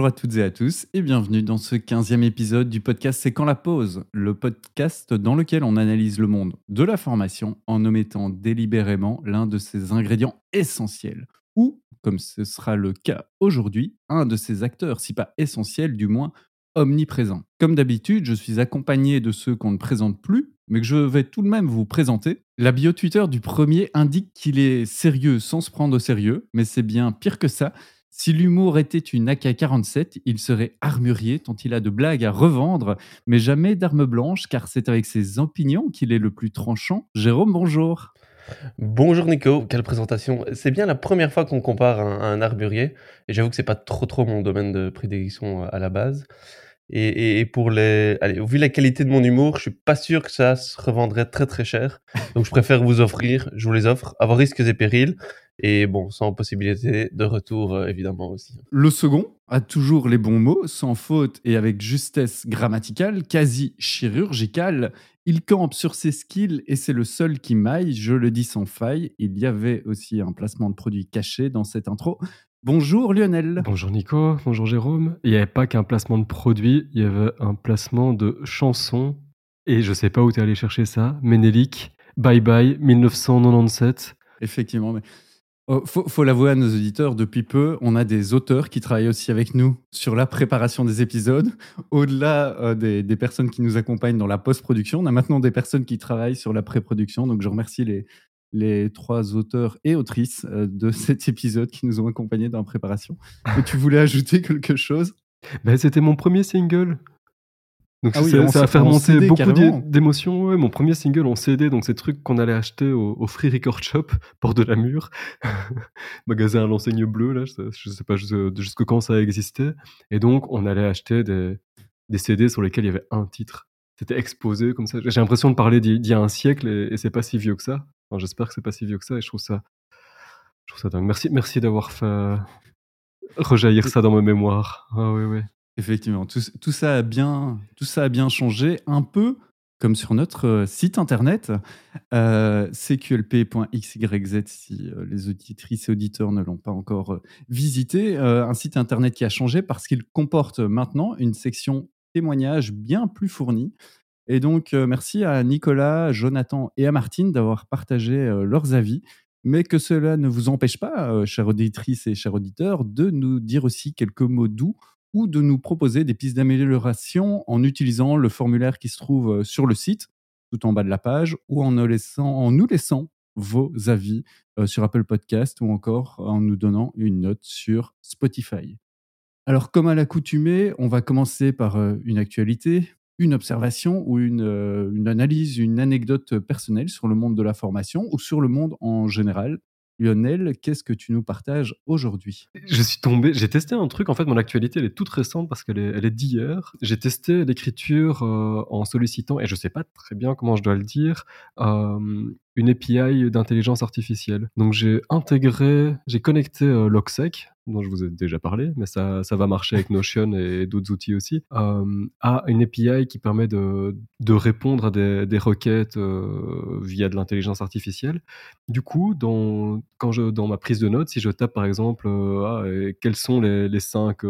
Bonjour à toutes et à tous et bienvenue dans ce 15e épisode du podcast C'est quand la pause, le podcast dans lequel on analyse le monde de la formation en omettant délibérément l'un de ses ingrédients essentiels ou, comme ce sera le cas aujourd'hui, un de ses acteurs, si pas essentiel, du moins omniprésent. Comme d'habitude, je suis accompagné de ceux qu'on ne présente plus, mais que je vais tout de même vous présenter. La bio Twitter du premier indique qu'il est sérieux sans se prendre au sérieux, mais c'est bien pire que ça. Si l'humour était une AK-47, il serait armurier tant il a de blagues à revendre, mais jamais d'armes blanches, car c'est avec ses opinions qu'il est le plus tranchant. Jérôme, bonjour. Bonjour Nico, quelle présentation. C'est bien la première fois qu'on compare un, un armurier, et j'avoue que c'est pas trop trop mon domaine de prédilection à la base. Et, pour les, allez, vu la qualité de mon humour, je suis pas sûr que ça se revendrait très très cher. Donc je préfère vous offrir, je vous les offre, à risques et périls. Et bon, sans possibilité de retour, euh, évidemment aussi. Le second a toujours les bons mots, sans faute et avec justesse grammaticale, quasi chirurgicale. Il campe sur ses skills et c'est le seul qui maille, je le dis sans faille. Il y avait aussi un placement de produit caché dans cette intro. Bonjour Lionel. Bonjour Nico, bonjour Jérôme. Il n'y avait pas qu'un placement de produit, il y avait un placement de chanson. Et je sais pas où tu es allé chercher ça. Ménélique, Bye Bye, 1997. Effectivement, mais Oh, faut, l'avouer à nos auditeurs, depuis peu, on a des auteurs qui travaillent aussi avec nous sur la préparation des épisodes. Au-delà euh, des, personnes qui nous accompagnent dans la post-production, on a maintenant des personnes qui travaillent sur la pré-production. Donc je remercie les, les trois auteurs et autrices euh, de cet épisode qui nous ont accompagnés dans la préparation. Et tu voulais ajouter quelque chose? Ben, C'était mon premier single. Donc ah ça, ça a fait remonter beaucoup d'émotions. mon premier single en CD, donc ces trucs qu'on allait acheter au, Free Record Shop, bord de la mur, magasin à l'enseigne bleue, là, je, ne sais pas jusque quand ça existait. Et donc on allait acheter des, des CD sur lesquels il y avait un titre. C'était exposé comme ça. J'ai l'impression de parler d'il y a un siècle et, c'est pas si vieux que ça. Enfin, J'espère que c'est pas si vieux que ça et je trouve ça, je trouve ça dingue. Merci, merci d'avoir fait rejaillir ça dans ma mémoire. Ah oui, oui. Effectivement, tout, ça a bien, tout ça a bien changé, un peu comme sur notre euh, site internet, euh, cqlp.xyz, si euh, les auditrices et auditeurs ne l'ont pas encore visité. un site internet qui a changé parce qu'il comporte maintenant une section témoignages bien plus fournie. Et donc, merci à Nicolas, Jonathan et à Martine d'avoir partagé leurs avis. Mais que cela ne vous empêche pas, chères auditrices et chers auditeurs, de nous dire aussi quelques mots doux ou de nous proposer des pistes d'amélioration en utilisant le formulaire qui se trouve euh, sur le site, tout en bas de la page, ou en nous laissant, en nous laissant vos avis euh, sur Apple Podcast ou encore en nous donnant une note sur Spotify. Alors, comme à l'accoutumée, on va commencer par euh, une actualité, une observation ou une, une, analyse, une anecdote personnelle sur le monde de la formation ou sur le monde en général. Lionel, qu'est-ce que tu nous partages aujourd'hui? Je suis tombé, j'ai testé un truc, en fait mon actualité elle est toute récente parce qu'elle est, elle est d'hier. J'ai testé l'écriture euh, en sollicitant, et je ne sais pas très bien comment je dois le dire, euh, une API d'intelligence artificielle. Donc j'ai intégré, j'ai connecté euh, dont je vous ai déjà parlé, mais ça, ça va marcher avec Notion et d'autres outils aussi, euh, à une API qui permet de, de répondre à des, des requêtes euh, via de l'intelligence artificielle. Du coup, dans, quand je, dans ma prise de notes, si je tape par exemple euh, ah, quels sont les, les cinq,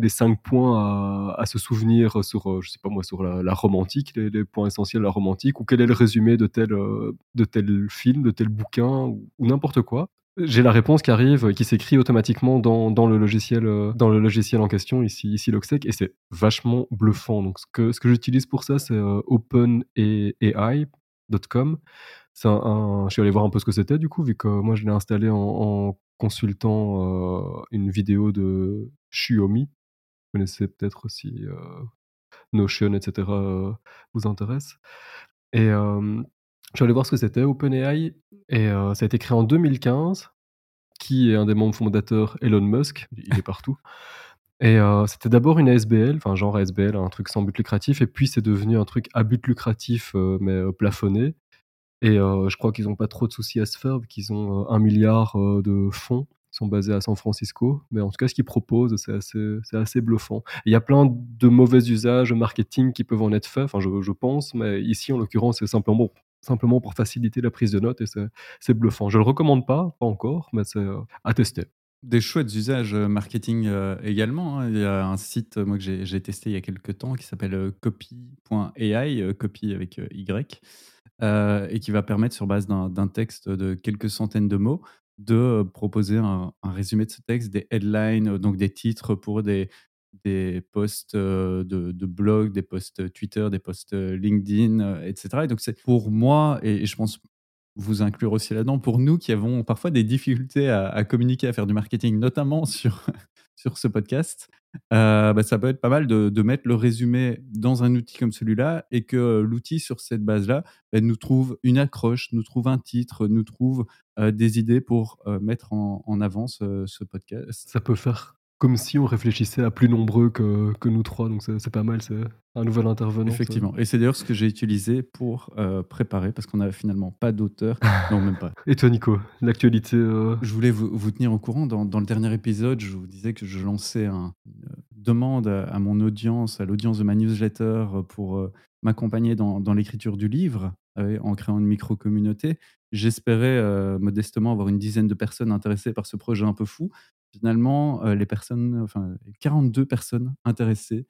euh, les cinq points à, se souvenir sur, je sais pas moi, sur la, romantique, les, points essentiels de la romantique, ou quel est le résumé de tel, de tel film, de tel bouquin, ou, n'importe quoi, j'ai la réponse qui arrive, qui s'écrit automatiquement dans, le logiciel, euh, dans le logiciel en question, ici, ici et c'est vachement bluffant. Donc, ce que, j'utilise pour ça, c'est euh, openai.com. Un, je suis allé voir un peu ce que c'était, du coup, vu que moi, je l'ai installé en, consultant euh, une vidéo de Xiaomi. Connaissez peut-être si Notion, etc. vous intéresse. Et je suis allé voir ce que c'était, OpenAI, et euh, ça a été créé en 2015. Qui est un des membres fondateurs Elon Musk Il est partout. Et euh, c'était d'abord une ASBL, enfin genre ASBL, un truc sans but lucratif, et puis c'est devenu un truc à but lucratif, euh, mais plafonné. Et je crois qu'ils n'ont pas trop de soucis à se faire, qu'ils ont un milliard de fonds sont basés à San Francisco. Mais en tout cas, ce qu'ils proposent, c'est assez, bluffant. Il y a plein de mauvais usages marketing qui peuvent en être faits, enfin, je, pense, mais ici, en l'occurrence, c'est simplement simplement pour faciliter la prise de notes et c'est bluffant. Je le recommande pas, pas encore, mais c'est euh, à tester. des chouettes usages marketing également. Hein. Il y a un site moi que j'ai testé il y a quelques temps qui s'appelle copy.ai, copy avec Y, et qui va permettre sur base d'un texte de quelques centaines de mots de proposer un, résumé de ce texte, des headlines, donc des titres pour des, posts de, de blog, des posts Twitter, des posts LinkedIn, etc. Et donc c'est pour moi, et je pense vous inclure aussi là-dedans, pour nous qui avons parfois des difficultés à, communiquer, à faire du marketing, notamment sur, sur ce podcast, euh, bah, ça peut être pas mal de, mettre le résumé dans un outil comme celui-là et que l'outil, sur cette base-là, bah, nous trouve une accroche, nous trouve un titre, nous trouve euh, des idées pour euh, mettre en, avant ce podcast. Ça peut faire comme si on réfléchissait à plus nombreux que, que nous trois. Donc c'est pas mal, c'est un nouvel intervenant. Effectivement. Et c'est d'ailleurs ce que j'ai utilisé pour euh, préparer, parce qu'on n'avait finalement pas d'auteur. non, même pas. Et toi, Nico, l'actualité euh Je voulais vous, vous, tenir au courant. Dans, dans, le dernier épisode, je vous disais que je lançais un, une demande à, mon audience, à l'audience de ma newsletter, pour euh, m'accompagner dans, dans l'écriture du livre, en créant une micro-communauté. J'espérais modestement avoir une dizaine de personnes intéressées par ce projet un peu fou finalement, les personnes, enfin, 42 personnes intéressées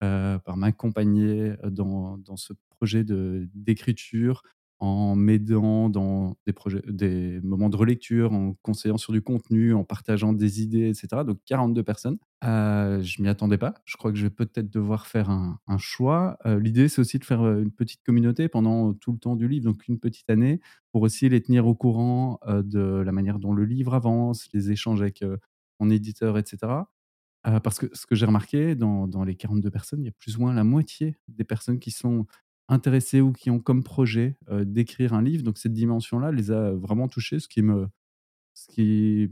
par m'accompagner dans, dans ce projet d'écriture en m'aidant dans des, projets, des moments de relecture, en conseillant sur du contenu, en partageant des idées, etc. Donc 42 personnes. Euh, je m'y attendais pas. Je crois que je vais peut-être devoir faire un, choix. L'idée, c'est aussi de faire une petite communauté pendant tout le temps du livre, donc une petite année, pour aussi les tenir au courant de la manière dont le livre avance, les échanges avec mon éditeur, etc. parce que ce que j'ai remarqué dans, dans, les 42 personnes, il y a plus ou moins la moitié des personnes qui sont intéressées ou qui ont comme projet d'écrire un livre. Donc cette dimension-là les a vraiment touchées, ce qui me, ce qui,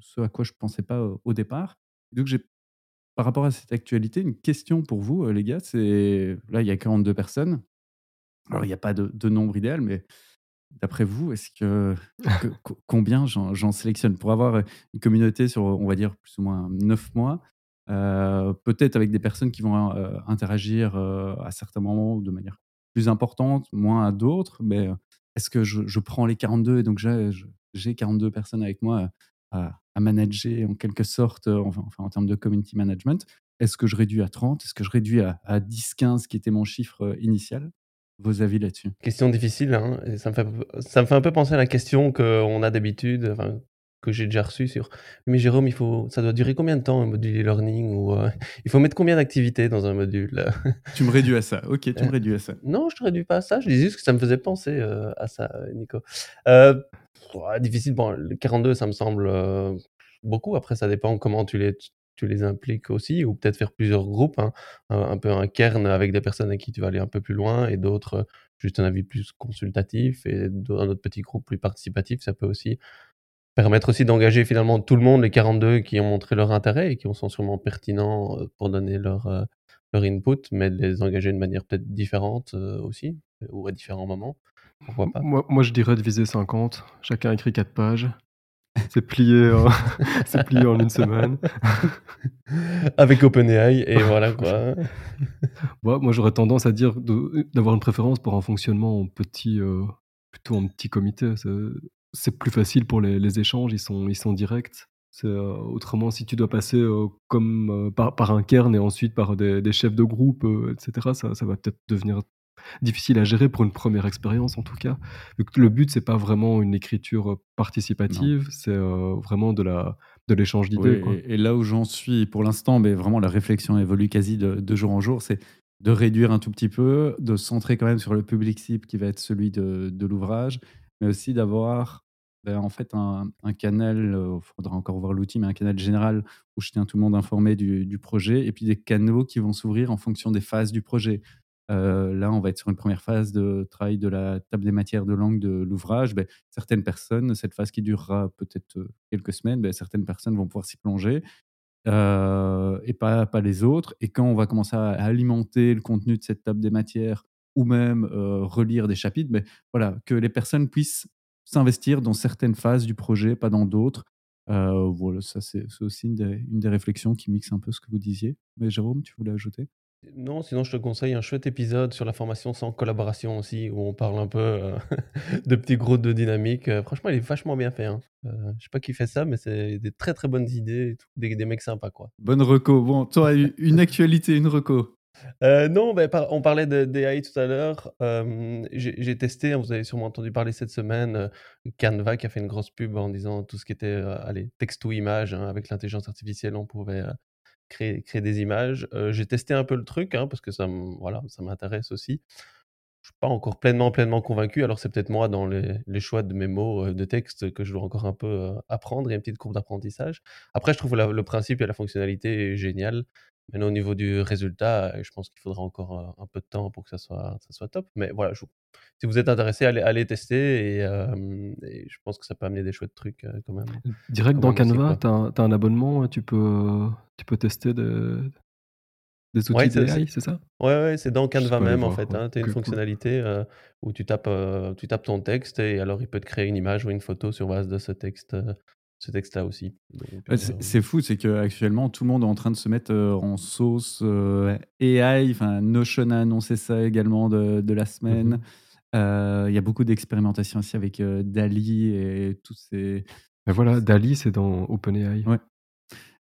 ce à quoi je pensais pas au départ. Donc j'ai, par rapport à cette actualité, une question pour vous, les gars. C'est là, il y a 42 personnes. Alors il n'y a pas de nombre idéal, mais D'après vous, est-ce que, combien j'en sélectionne? Pour avoir une communauté sur, on va dire, plus ou moins neuf mois, euh, peut-être avec des personnes qui vont euh, interagir euh, à certains moments de manière plus importante, moins à d'autres, mais est-ce que je, prends les 42 et donc j'ai 42 personnes avec moi à, manager en quelque sorte, enfin, en termes de community management Est-ce que je réduis à 30 Est-ce que je réduis à, à 10, 15 qui était mon chiffre initial? Vos avis là-dessus? Question difficile, hein, ça, me fait, ça me fait un peu penser à la question qu'on a d'habitude, enfin, que j'ai déjà reçue sur Mais Jérôme, il faut, ça doit durer combien de temps un module e-learning ou euh, il faut mettre combien d'activités dans un module? Tu me réduis à ça, ok, tu me euh, réduis à ça. Non, je te réduis pas à ça, je dis juste que ça me faisait penser euh, à ça, Nico. difficile, bon, le 42, ça me semble beaucoup, après ça dépend comment tu les, tu les impliques aussi, ou peut-être faire plusieurs groupes, hein. un, peu un cairn avec des personnes avec qui tu vas aller un peu plus loin, et d'autres juste un avis plus consultatif, et un autre petit groupe plus participatif, ça peut aussi permettre aussi d'engager finalement tout le monde, les 42 qui ont montré leur intérêt et qui sont sûrement pertinents pour donner leur, leur input, mais de les engager de manière peut-être différente aussi, ou à différents moments. Pourquoi pas? moi, moi, je dirais de viser 50. Chacun écrit 4 pages. C'est plié, en... c'est plié en une semaine. Avec OpenAI, et voilà quoi. moi, j'aurais tendance à dire d'avoir une préférence pour un fonctionnement en petit, euh, plutôt en petit comité. C'est plus facile pour les, échanges, ils sont, ils sont directs. Euh, autrement, si tu dois passer euh, comme par, par, un kern et ensuite par des, des chefs de groupe, etc., ça, ça va peut-être devenir difficile à gérer pour une première expérience en tout cas. Le but c'est pas vraiment une écriture participative, c'est vraiment de la de l'échange d'idées. et, là où j'en suis pour l'instant, mais vraiment la réflexion évolue quasi de, jour en jour, c'est de réduire un tout petit peu, de centrer quand même sur le public cible qui va être celui de, l'ouvrage, mais aussi d'avoir ben, en fait un, canal, il faudra encore voir l'outil, mais un canal général où je tiens tout le monde informé du, du projet, et puis des canaux qui vont s'ouvrir en fonction des phases du projet. Euh, là, on va être sur une première phase de travail de la table des matières de langue de l'ouvrage. Ben, certaines personnes, cette phase qui durera peut-être euh, quelques semaines, ben, certaines personnes vont pouvoir s'y plonger euh, et pas, les autres. Et quand on va commencer à alimenter le contenu de cette table des matières ou même relire des chapitres, ben, voilà, que les personnes puissent s'investir dans certaines phases du projet, pas dans d'autres. voilà, ça c'est aussi une des, une des, réflexions qui mixe un peu ce que vous disiez. Mais Jérôme, tu voulais ajouter? Non, sinon je te conseille un chouette épisode sur la formation sans collaboration aussi, où on parle un peu euh, de petits groupes de dynamique. Euh, franchement, il est vachement bien fait. Hein. Euh, je sais pas qui fait ça, mais c'est des très très bonnes idées, des, des mecs sympas quoi. Bonne reco. Bon, toi, une actualité, une reco. non, ben, on parlait de d'AI tout à l'heure. j'ai testé, hein, vous avez sûrement entendu parler cette semaine, Canva qui a fait une grosse pub en disant tout ce qui était allez, texte ou image. Hein, avec l'intelligence artificielle, on pouvait créer, des images. j'ai testé un peu le truc, hein, parce que ça, voilà, ça m'intéresse aussi. Je suis pas encore pleinement, pleinement convaincu. Alors, c'est peut-être moi dans les, les, choix de mes mots de texte que je dois encore un peu apprendre. Il y a une petite courbe d'apprentissage. Après, je trouve le principe et la fonctionnalité est génial. Maintenant, au niveau du résultat, je pense qu'il faudra encore un peu de temps pour que ça soit, ça soit top. Mais voilà, si vous êtes intéressé, allez, allez tester et, je pense que ça peut amener des chouettes trucs quand même. Direct dans Canva, tu as, un abonnement, tu peux, tu peux tester de, des outils d'AI, c'est ça? Ouais, ouais c'est dans Canva même en fait. Hein. tu as une fonctionnalité où tu tapes, tu tapes ton texte et alors il peut te créer une image ou une photo sur base de ce texte ce texte-là aussi. Euh, c'est fou, c'est qu'actuellement, tout le monde est en train de se mettre euh, en sauce euh, AI. Enfin, Notion a annoncé ça également de, de la semaine. Mmh il y a beaucoup d'expérimentation aussi avec Dali et tous ces. Mais voilà, Dali, c'est dans OpenAI. Ouais.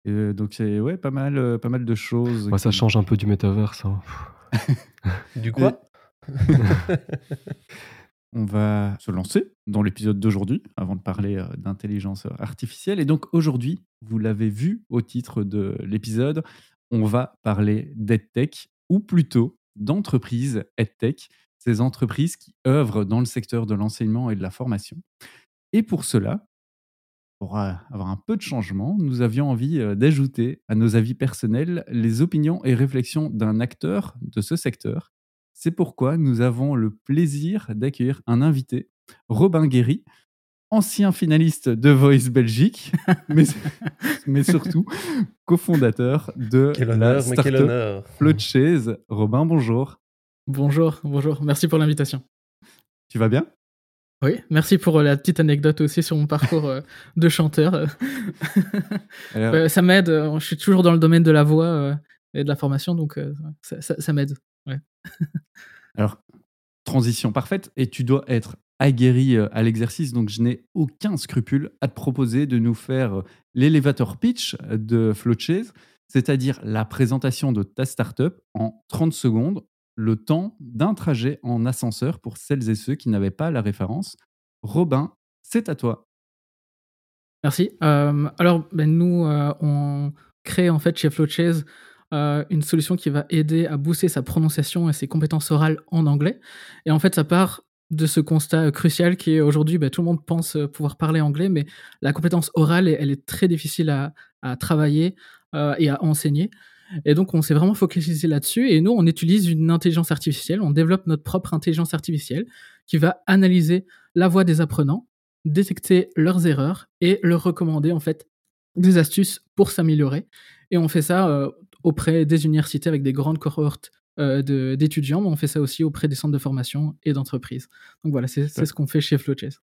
Et donc, c'est ouais, pas, mal, pas mal de choses. Ça change un peu du métaverse. Hein. du quoi? on va se lancer dans l'épisode d'aujourd'hui avant de parler euh, d'intelligence artificielle. Et donc aujourd'hui, vous l'avez vu au titre de l'épisode, on va parler d'EdTech ou plutôt d'entreprises EdTech, ces entreprises qui œuvrent dans le secteur de l'enseignement et de la formation. Et pour cela, pour avoir un peu de changement, nous avions envie euh, d'ajouter à nos avis personnels les opinions et réflexions d'un acteur de ce secteur c'est pourquoi nous avons le plaisir d'accueillir un invité, Robin Guéry, ancien finaliste de Voice Belgique, mais, surtout cofondateur de la startup Floatchase. Robin, bonjour. Bonjour, bonjour. Merci pour l'invitation. Tu vas bien? Oui, merci pour euh, la petite anecdote aussi sur mon parcours euh, de chanteur. ça m'aide, euh, je suis toujours dans le domaine de la voix et de la formation, donc ça m'aide. Alors, transition parfaite, et tu dois être aguerri euh, à l'exercice, donc je n'ai aucun scrupule à te proposer de nous faire euh, l'elevator pitch de Floatchase, c'est-à-dire la présentation de ta startup en 30 secondes, le temps d'un trajet en ascenseur pour celles et ceux qui n'avaient pas la référence. Robin, c'est à toi. Merci. Euh, alors, ben, nous, on crée en fait chez Floatchase euh, une solution qui va aider à booster sa prononciation et ses compétences orales en anglais. Et en fait, ça part de ce constat crucial qui est aujourd'hui, bah, tout le monde pense euh, pouvoir parler anglais, mais la compétence orale, elle est très difficile à, travailler euh, et à enseigner. Et donc, on s'est vraiment focalisé là-dessus. Et nous, on utilise une intelligence artificielle, on développe notre propre intelligence artificielle qui va analyser la voix des apprenants, détecter leurs erreurs et leur recommander en fait des astuces pour s'améliorer. Et on fait ça auprès des universités avec des grandes cohortes euh, d'étudiants, mais on fait ça aussi auprès des centres de formation et d'entreprises. Donc voilà, c'est ce qu'on fait chez Flowchess.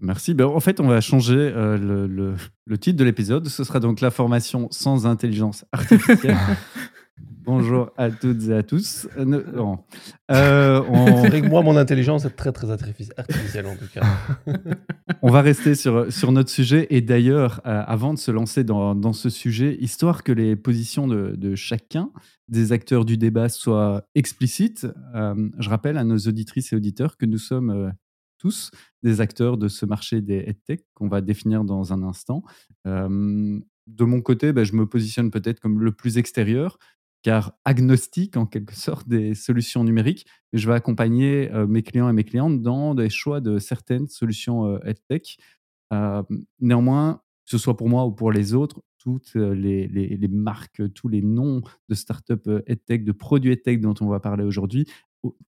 Merci. Ben, en fait, on va changer euh, le, le, titre de l'épisode. Ce sera donc la formation sans intelligence artificielle. Bonjour à toutes et à tous. Euh, euh, on... moi, mon intelligence est très très artificielle en tout cas. on va rester sur, sur notre sujet et d'ailleurs, euh, avant de se lancer dans, dans, ce sujet, histoire que les positions de, de chacun des acteurs du débat soient explicites, je rappelle à nos auditrices et auditeurs que nous sommes tous des acteurs de ce marché des EdTech qu'on va définir dans un instant. de mon côté, ben, je me positionne peut-être comme le plus extérieur, car agnostique en quelque sorte des solutions numériques. Je vais accompagner euh, mes clients et mes clientes dans des choix de certaines solutions euh, EdTech. Euh, néanmoins, que ce soit pour moi ou pour les autres, toutes les, les, marques, tous les noms de startups EdTech, de produits EdTech dont on va parler aujourd'hui,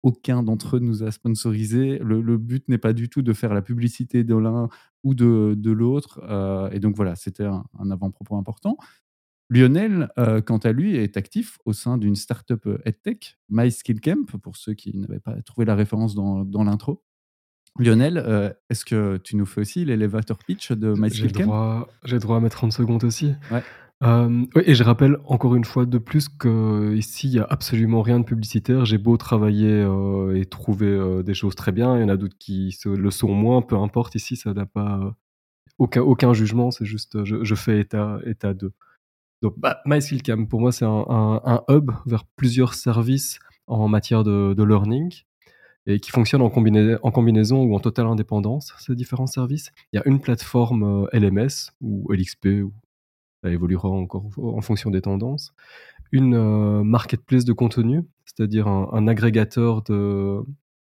aucun d'entre eux nous a sponsorisé. Le, but n'est pas du tout de faire la publicité de l'un ou de, l'autre. et donc voilà, c'était un avant-propos important. Lionel, euh, quant à lui, est actif au sein d'une startup euh, EdTech, MySkillCamp, pour ceux qui n'avaient pas trouvé la référence dans, l'intro. Lionel, euh, est-ce que tu nous fais aussi l'elevator pitch de MySkillCamp? J'ai droit, droit à mettre 30 secondes aussi. Euh, et je rappelle encore une fois de plus qu'ici, il n'y a absolument rien de publicitaire. J'ai beau travailler euh, et trouver euh, des choses très bien, il y en a d'autres qui le sont moins, peu importe. Ici, ça n'a pas aucun, aucun jugement, c'est juste je, fais état, état de. Donc, bah, MySkillCam, pour moi, c'est un, hub vers plusieurs services en matière de, learning et qui fonctionne en, combinaison ou en totale indépendance, ces différents services. Il y a une plateforme LMS ou LXP ou ça évoluera encore en fonction des tendances. Une euh, marketplace de contenu, c'est-à-dire un, agrégateur de,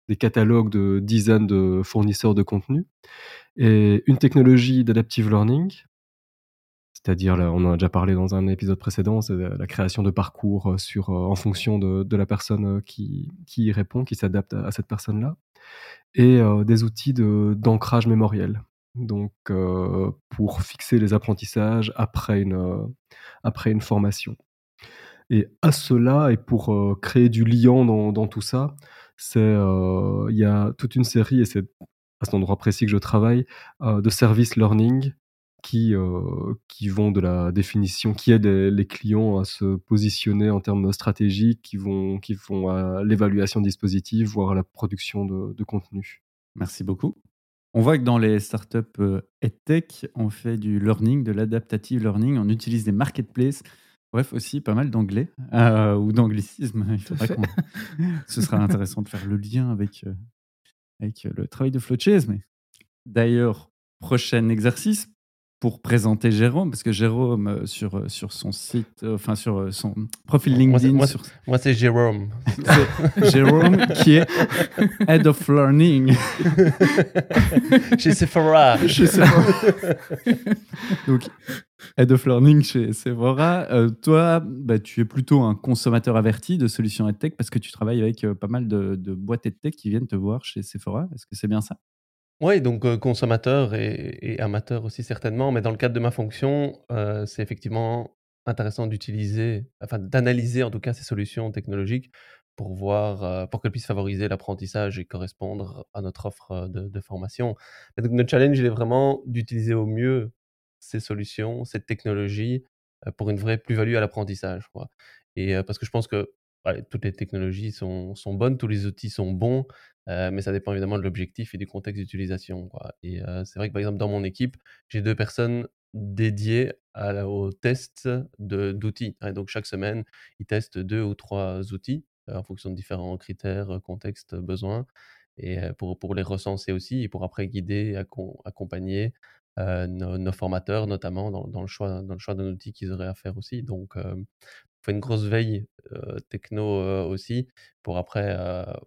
des catalogues de dizaines de fournisseurs de contenu. Et une technologie d'adaptive learning, c'est-à-dire, on en a déjà parlé dans un épisode précédent, c'est la création de parcours sur, euh, en fonction de, la personne qui, qui y répond, qui s'adapte à, cette personne-là, et euh, des outils d'ancrage mémoriel donc euh, pour fixer les apprentissages après une, euh, formation. Et à cela, et pour euh, créer du lien dans, dans tout ça, il y a toute une série, et c'est à cet endroit précis que je travaille, de service learning qui, qui vont de la définition, qui aident les, clients à se positionner en termes stratégiques, qui vont, qui vont à l'évaluation de dispositifs, voire à la production de, de contenu. Merci beaucoup. On voit que dans les startups euh, EdTech, on fait du learning, de l'adaptative learning, on utilise des marketplaces. Bref, aussi pas mal d'anglais euh, ou d'anglicisme. Ce sera intéressant de faire le lien avec, euh, avec le travail de Flochese. Mais d'ailleurs, prochain exercice, pour présenter Jérôme, parce que Jérôme, euh, sur, euh, sur son site, euh, enfin sur son profil LinkedIn. Moi, c'est Jérôme. Jérôme qui est Head of Learning. chez Sephora. Chez Sephora. Donc, Head of Learning chez Sephora. toi, bah, tu es plutôt un consommateur averti de solutions EdTech parce que tu travailles avec pas mal de, de boîtes EdTech qui viennent te voir chez Sephora. Est-ce que c'est bien ça? Oui, donc consommateur et amateur aussi certainement, mais dans le cadre de ma fonction, c'est effectivement intéressant d'utiliser, enfin d'analyser en tout cas ces solutions technologiques pour voir, pour qu'elles puissent favoriser l'apprentissage et correspondre à notre offre, de formation. donc notre challenge, il est vraiment d'utiliser au mieux ces solutions, cette technologie, pour une vraie plus-value à l'apprentissage, et parce que je pense que, toutes les technologies sont bonnes, tous les outils sont bons, euh, mais ça dépend évidemment de l'objectif et du contexte d'utilisation. Et euh, c'est vrai que par exemple, dans mon équipe, j'ai deux personnes dédiées au test d'outils. Hein, donc chaque semaine, ils testent deux ou trois outils euh, en fonction de différents critères, contextes, besoins, et pour, pour les recenser aussi, et pour après guider, accompagner nos, formateurs, notamment dans, dans, le choix, dans le choix d'un outil qu'ils auraient à faire aussi. Donc, fait une grosse veille techno aussi pour après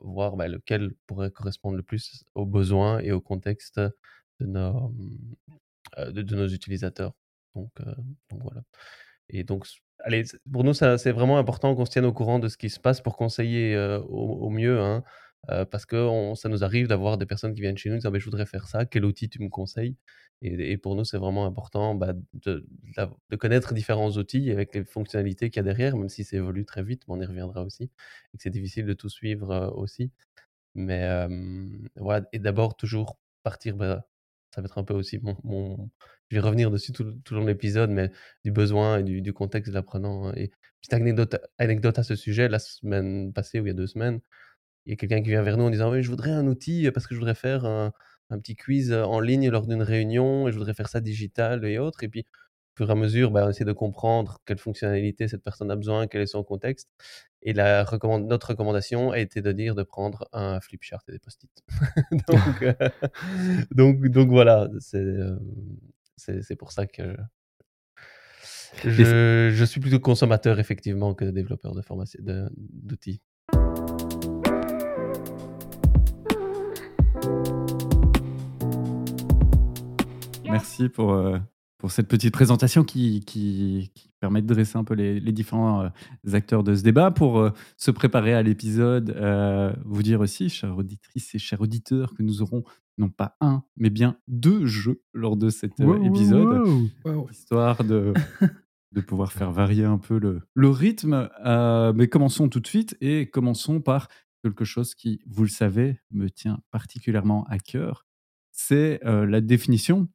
voir bah, lequel pourrait correspondre le plus aux besoins et au contexte de nos, mmh, utilisateurs. Donc, voilà. Et donc, allez, pour nous, c'est vraiment important qu'on se tienne au courant de ce qui se passe pour conseiller au, mieux. Hein, parce que ça nous arrive d'avoir des personnes qui viennent chez nous et disent «Ah, je voudrais faire ça, quel outil tu me conseilles? Et, pour nous, c'est vraiment important bah, de, connaître différents outils avec les fonctionnalités qu'il y a derrière, même si ça évolue très vite, on y reviendra aussi, et que c'est difficile de tout suivre aussi. Mais voilà, et d'abord, toujours partir, bah, ça va être un peu aussi mon, Je vais revenir dessus tout, tout le long de l'épisode, mais du besoin et du, du contexte de l'apprenant. Hein. Et petite anecdote, anecdote à ce sujet, la semaine passée ou il y a deux semaines, il y a quelqu'un qui vient vers nous en disant Oui, je voudrais un outil parce que je voudrais faire un petit quiz en ligne lors d'une réunion et je voudrais faire ça digital et autres. Et puis, au fur et à mesure, bah, on essaie de comprendre quelle fonctionnalité cette personne a besoin, quel est son contexte. Et la recommande, notre recommandation a été de dire de prendre un flip chart et des post-it. donc, donc, donc, voilà, c'est pour ça que je, je, suis plutôt consommateur effectivement que développeur de formation d'outils. Merci pour, euh, pour cette petite présentation qui, qui, permet de dresser un peu les, les différents euh, acteurs de ce débat. Pour euh, se préparer à l'épisode, vous dire aussi, chères auditrices et chers auditeurs, que nous aurons non pas un, mais bien deux jeux lors de cet épisode, histoire de, de pouvoir faire varier un peu le, le rythme. mais commençons tout de suite et commençons par quelque chose qui, vous le savez, me tient particulièrement à cœur. C'est la définition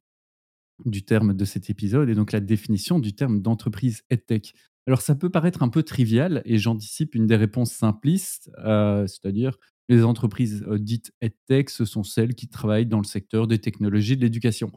du terme de cet épisode et donc la définition du terme d'entreprise EdTech. Alors ça peut paraître un peu trivial et j'anticipe une des réponses simplistes, euh, c'est-à-dire les entreprises euh, dites EdTech, ce sont celles qui travaillent dans le secteur des technologies de l'éducation.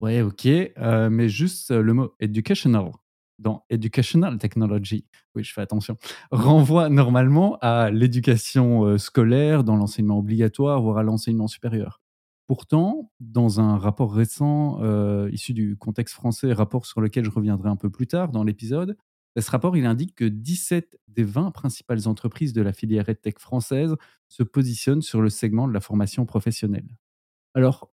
Ouais, ok, euh, mais juste le mot educational dans Educational Technology, oui, je fais attention, renvoie normalement à l'éducation scolaire, dans l'enseignement obligatoire, voire à l'enseignement supérieur. Pourtant, dans un rapport récent issu du contexte français, rapport sur lequel je reviendrai un peu plus tard dans l'épisode, ce rapport indique que 17 des 20 principales entreprises de la filière EdTech française se positionnent sur le segment de la formation professionnelle. Alors,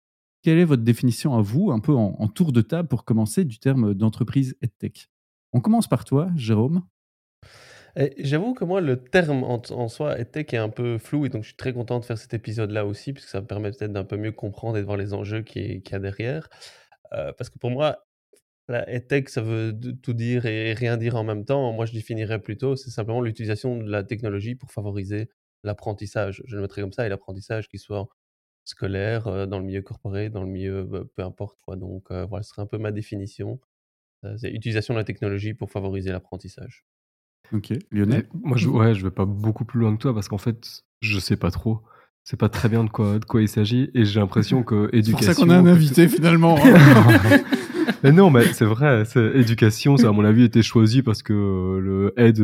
quelle est votre définition à vous, un peu en, en tour de table pour commencer, du terme d'entreprise EdTech? On commence par toi, Jérôme. J'avoue que moi, le terme en, soi était est un peu flou et donc je suis très content de faire cet épisode-là aussi, puisque ça me permet peut-être d'un peu mieux comprendre et de voir les enjeux qu'il y a derrière. Euh, parce que pour moi, la ça veut tout dire et rien dire en même temps. Moi, je définirais plutôt, c'est simplement l'utilisation de la technologie pour favoriser l'apprentissage. Je le mettrais comme ça, et l'apprentissage qui soit scolaire, euh, dans le milieu corporé, dans le milieu, bah, peu importe quoi. Donc euh, voilà, ce serait un peu ma définition. Euh, c'est l'utilisation de la technologie pour favoriser l'apprentissage. Ok, Lionel Moi, je, ouais, je vais pas beaucoup plus loin que toi parce qu'en fait, je sais pas trop. C'est pas très bien de quoi, de quoi il s'agit et j'ai l'impression que éducation. C'est pour ça qu'on a un invité finalement. mais non, mais c'est vrai. Éducation, ça à mon avis été choisi parce que le aide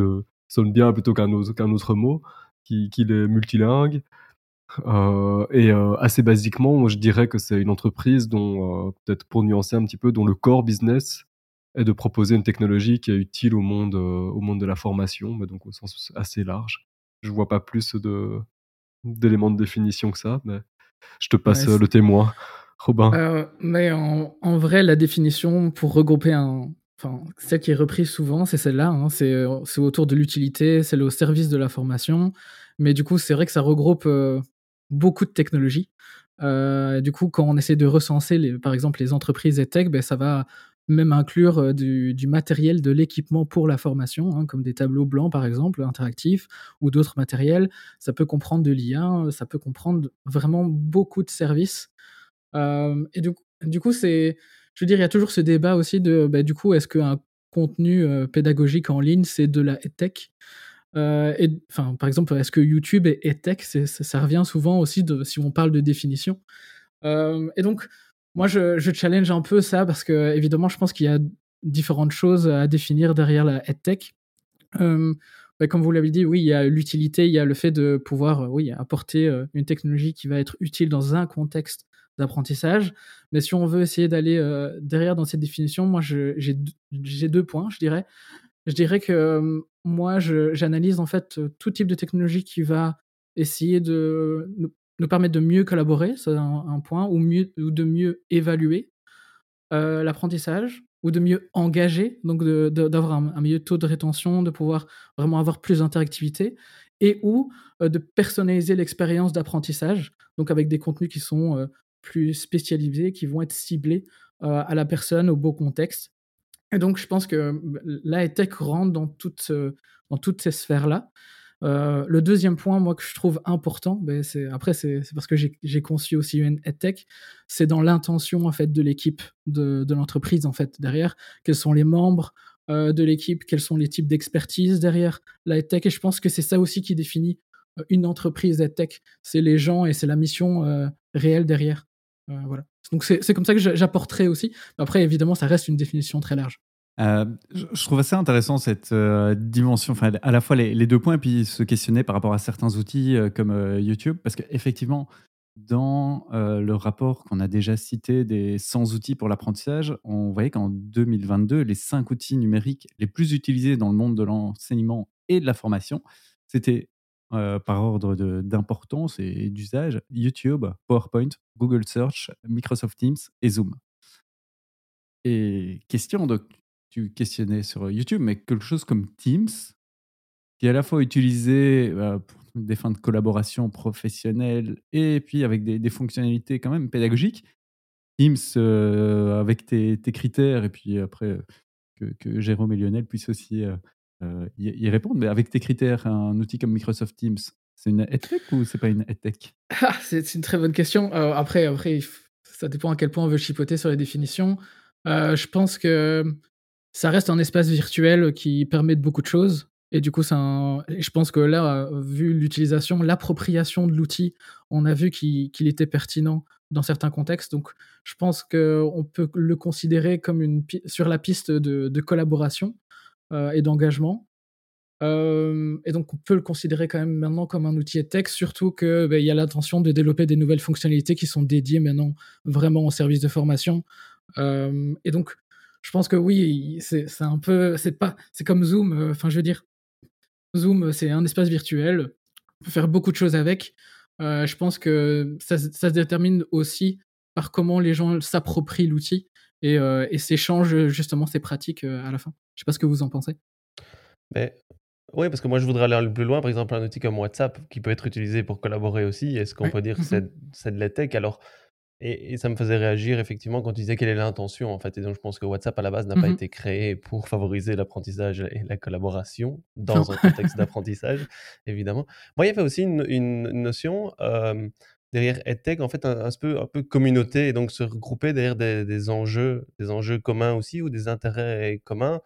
sonne bien plutôt qu'un autre, qu'un autre mot, qu'il qui est multilingue. Euh, et euh, assez basiquement, je dirais que c'est une entreprise dont, peut-être pour nuancer un petit peu, dont le core business et de proposer une technologie qui est utile au monde, euh, au monde de la formation, mais donc au sens assez large. Je vois pas plus de d'éléments de définition que ça, mais je te passe le témoin, Robin. Euh, mais en, en, vrai, la définition pour regrouper un, enfin, celle qui est reprise souvent, c'est celle-là. Hein, c'est autour de l'utilité, c'est le service de la formation. Mais du coup, c'est vrai que ça regroupe euh, beaucoup de technologies. du coup, quand on essaie de recenser, les, par exemple, les entreprises et tech, ben, ça va même inclure euh, du, matériel, de l'équipement pour la formation, hein, comme des tableaux blancs par exemple, interactifs, ou d'autres matériels. Ça peut comprendre de l'IA, ça peut comprendre vraiment beaucoup de services. Euh, et du, coup, c'est, je veux dire, il y a toujours ce débat aussi de, bah, du coup, est-ce qu'un contenu euh, pédagogique en ligne, c'est de la tech enfin, par exemple, est-ce que YouTube est EdTech? Ça, revient souvent aussi si on parle de définition. et donc, moi, je, challenge un peu ça parce que, évidemment, je pense qu'il y a différentes choses à définir derrière la EdTech. Euh, bah, comme vous l'avez dit, oui, il y a l'utilité, il y a le fait de pouvoir euh, oui, apporter euh, une technologie qui va être utile dans un contexte d'apprentissage. Mais si on veut essayer d'aller derrière dans cette définition, moi, j'ai deux points, je dirais. Je dirais que moi, j'analyse en fait tout type de technologie qui va essayer de nous permettre de mieux collaborer, c'est un, point, ou, mieux, ou de mieux évaluer euh, l'apprentissage, ou de mieux engager, donc d'avoir un, meilleur taux de rétention, de pouvoir vraiment avoir plus d'interactivité, et ou euh, de personnaliser l'expérience d'apprentissage, donc avec des contenus qui sont euh, plus spécialisés, qui vont être ciblés à la personne, au beau contexte. Et donc, je pense que la tech rentre dans, dans toutes ces sphères-là. Euh, le deuxième point, moi, que je trouve important, ben, c'est après, c'est parce que j'ai conçu aussi une EdTech, c'est dans l'intention en fait de l'équipe de, de l'entreprise en fait derrière. Quels sont les membres euh, de l'équipe? Quels sont les types d'expertise derrière la EdTech? Et je pense que c'est ça aussi qui définit euh, une entreprise EdTech. C'est les gens et c'est la mission réelle derrière. voilà. Donc c'est comme ça que j'apporterai aussi. Après, évidemment, ça reste une définition très large. Euh, je trouve assez intéressant cette euh, dimension, enfin, à la fois les, deux points, et puis se questionner par rapport à certains outils euh, comme YouTube, parce qu'effectivement, dans le rapport qu'on a déjà cité des 100 outils pour l'apprentissage, on voyait qu'en 2022, les 5 outils numériques les plus utilisés dans le monde de l'enseignement et de la formation, c'était par ordre d'importance et d'usage YouTube, PowerPoint, Google Search, Microsoft Teams et Zoom. Et question, donc, tu questionnais sur YouTube, mais quelque chose comme Teams, qui est à la fois utilisé bah, pour des fins de collaboration professionnelle et puis avec des, fonctionnalités quand même pédagogiques. Teams, euh, avec tes, critères, et puis après que, Jérôme et Lionel puissent aussi euh, euh, y, répondre, mais avec tes critères, un outil comme Microsoft Teams, c'est une EdTech ou c'est pas une EdTech ah, C'est une très bonne question. après, après, ça dépend à quel point on veut chipoter sur les définitions. je pense que ça reste un espace virtuel qui permet de beaucoup de choses. Et du coup, je pense que là, vu l'utilisation, l'appropriation de l'outil, on a vu qu'il était pertinent dans certains contextes. Donc, je pense qu'on peut le considérer comme une sur la piste de, collaboration euh, et d'engagement. Euh, et donc, on peut le considérer quand même maintenant comme un outil tech, surtout qu'il ben, y a l'intention de développer des nouvelles fonctionnalités qui sont dédiées maintenant vraiment au service de formation. Euh, et donc, je pense que oui, c'est un peu, c'est pas, c'est comme Zoom. Enfin, je veux dire, Zoom, c'est un espace virtuel. On peut faire beaucoup de choses avec. Euh, je pense que ça, se détermine aussi par comment les gens s'approprient l'outil et, euh, s'échangent justement ces pratiques euh, à la fin. Je sais pas ce que vous en pensez. Mais, oui, parce que moi je voudrais aller plus loin. Par exemple, un outil comme WhatsApp qui peut être utilisé pour collaborer aussi. Est-ce qu'on peut dire que c'est de la tech? Alors, et, ça me faisait réagir effectivement quand tu disais quelle est l'intention en fait. Et donc je pense que WhatsApp à la base n'a pas mmh été créé pour favoriser l'apprentissage et la collaboration dans un contexte d'apprentissage, évidemment. Moi, il y avait aussi une, notion derrière EdTech, en fait, un, peu, un peu communauté, et donc se regrouper derrière des, enjeux, des enjeux communs aussi ou des intérêts communs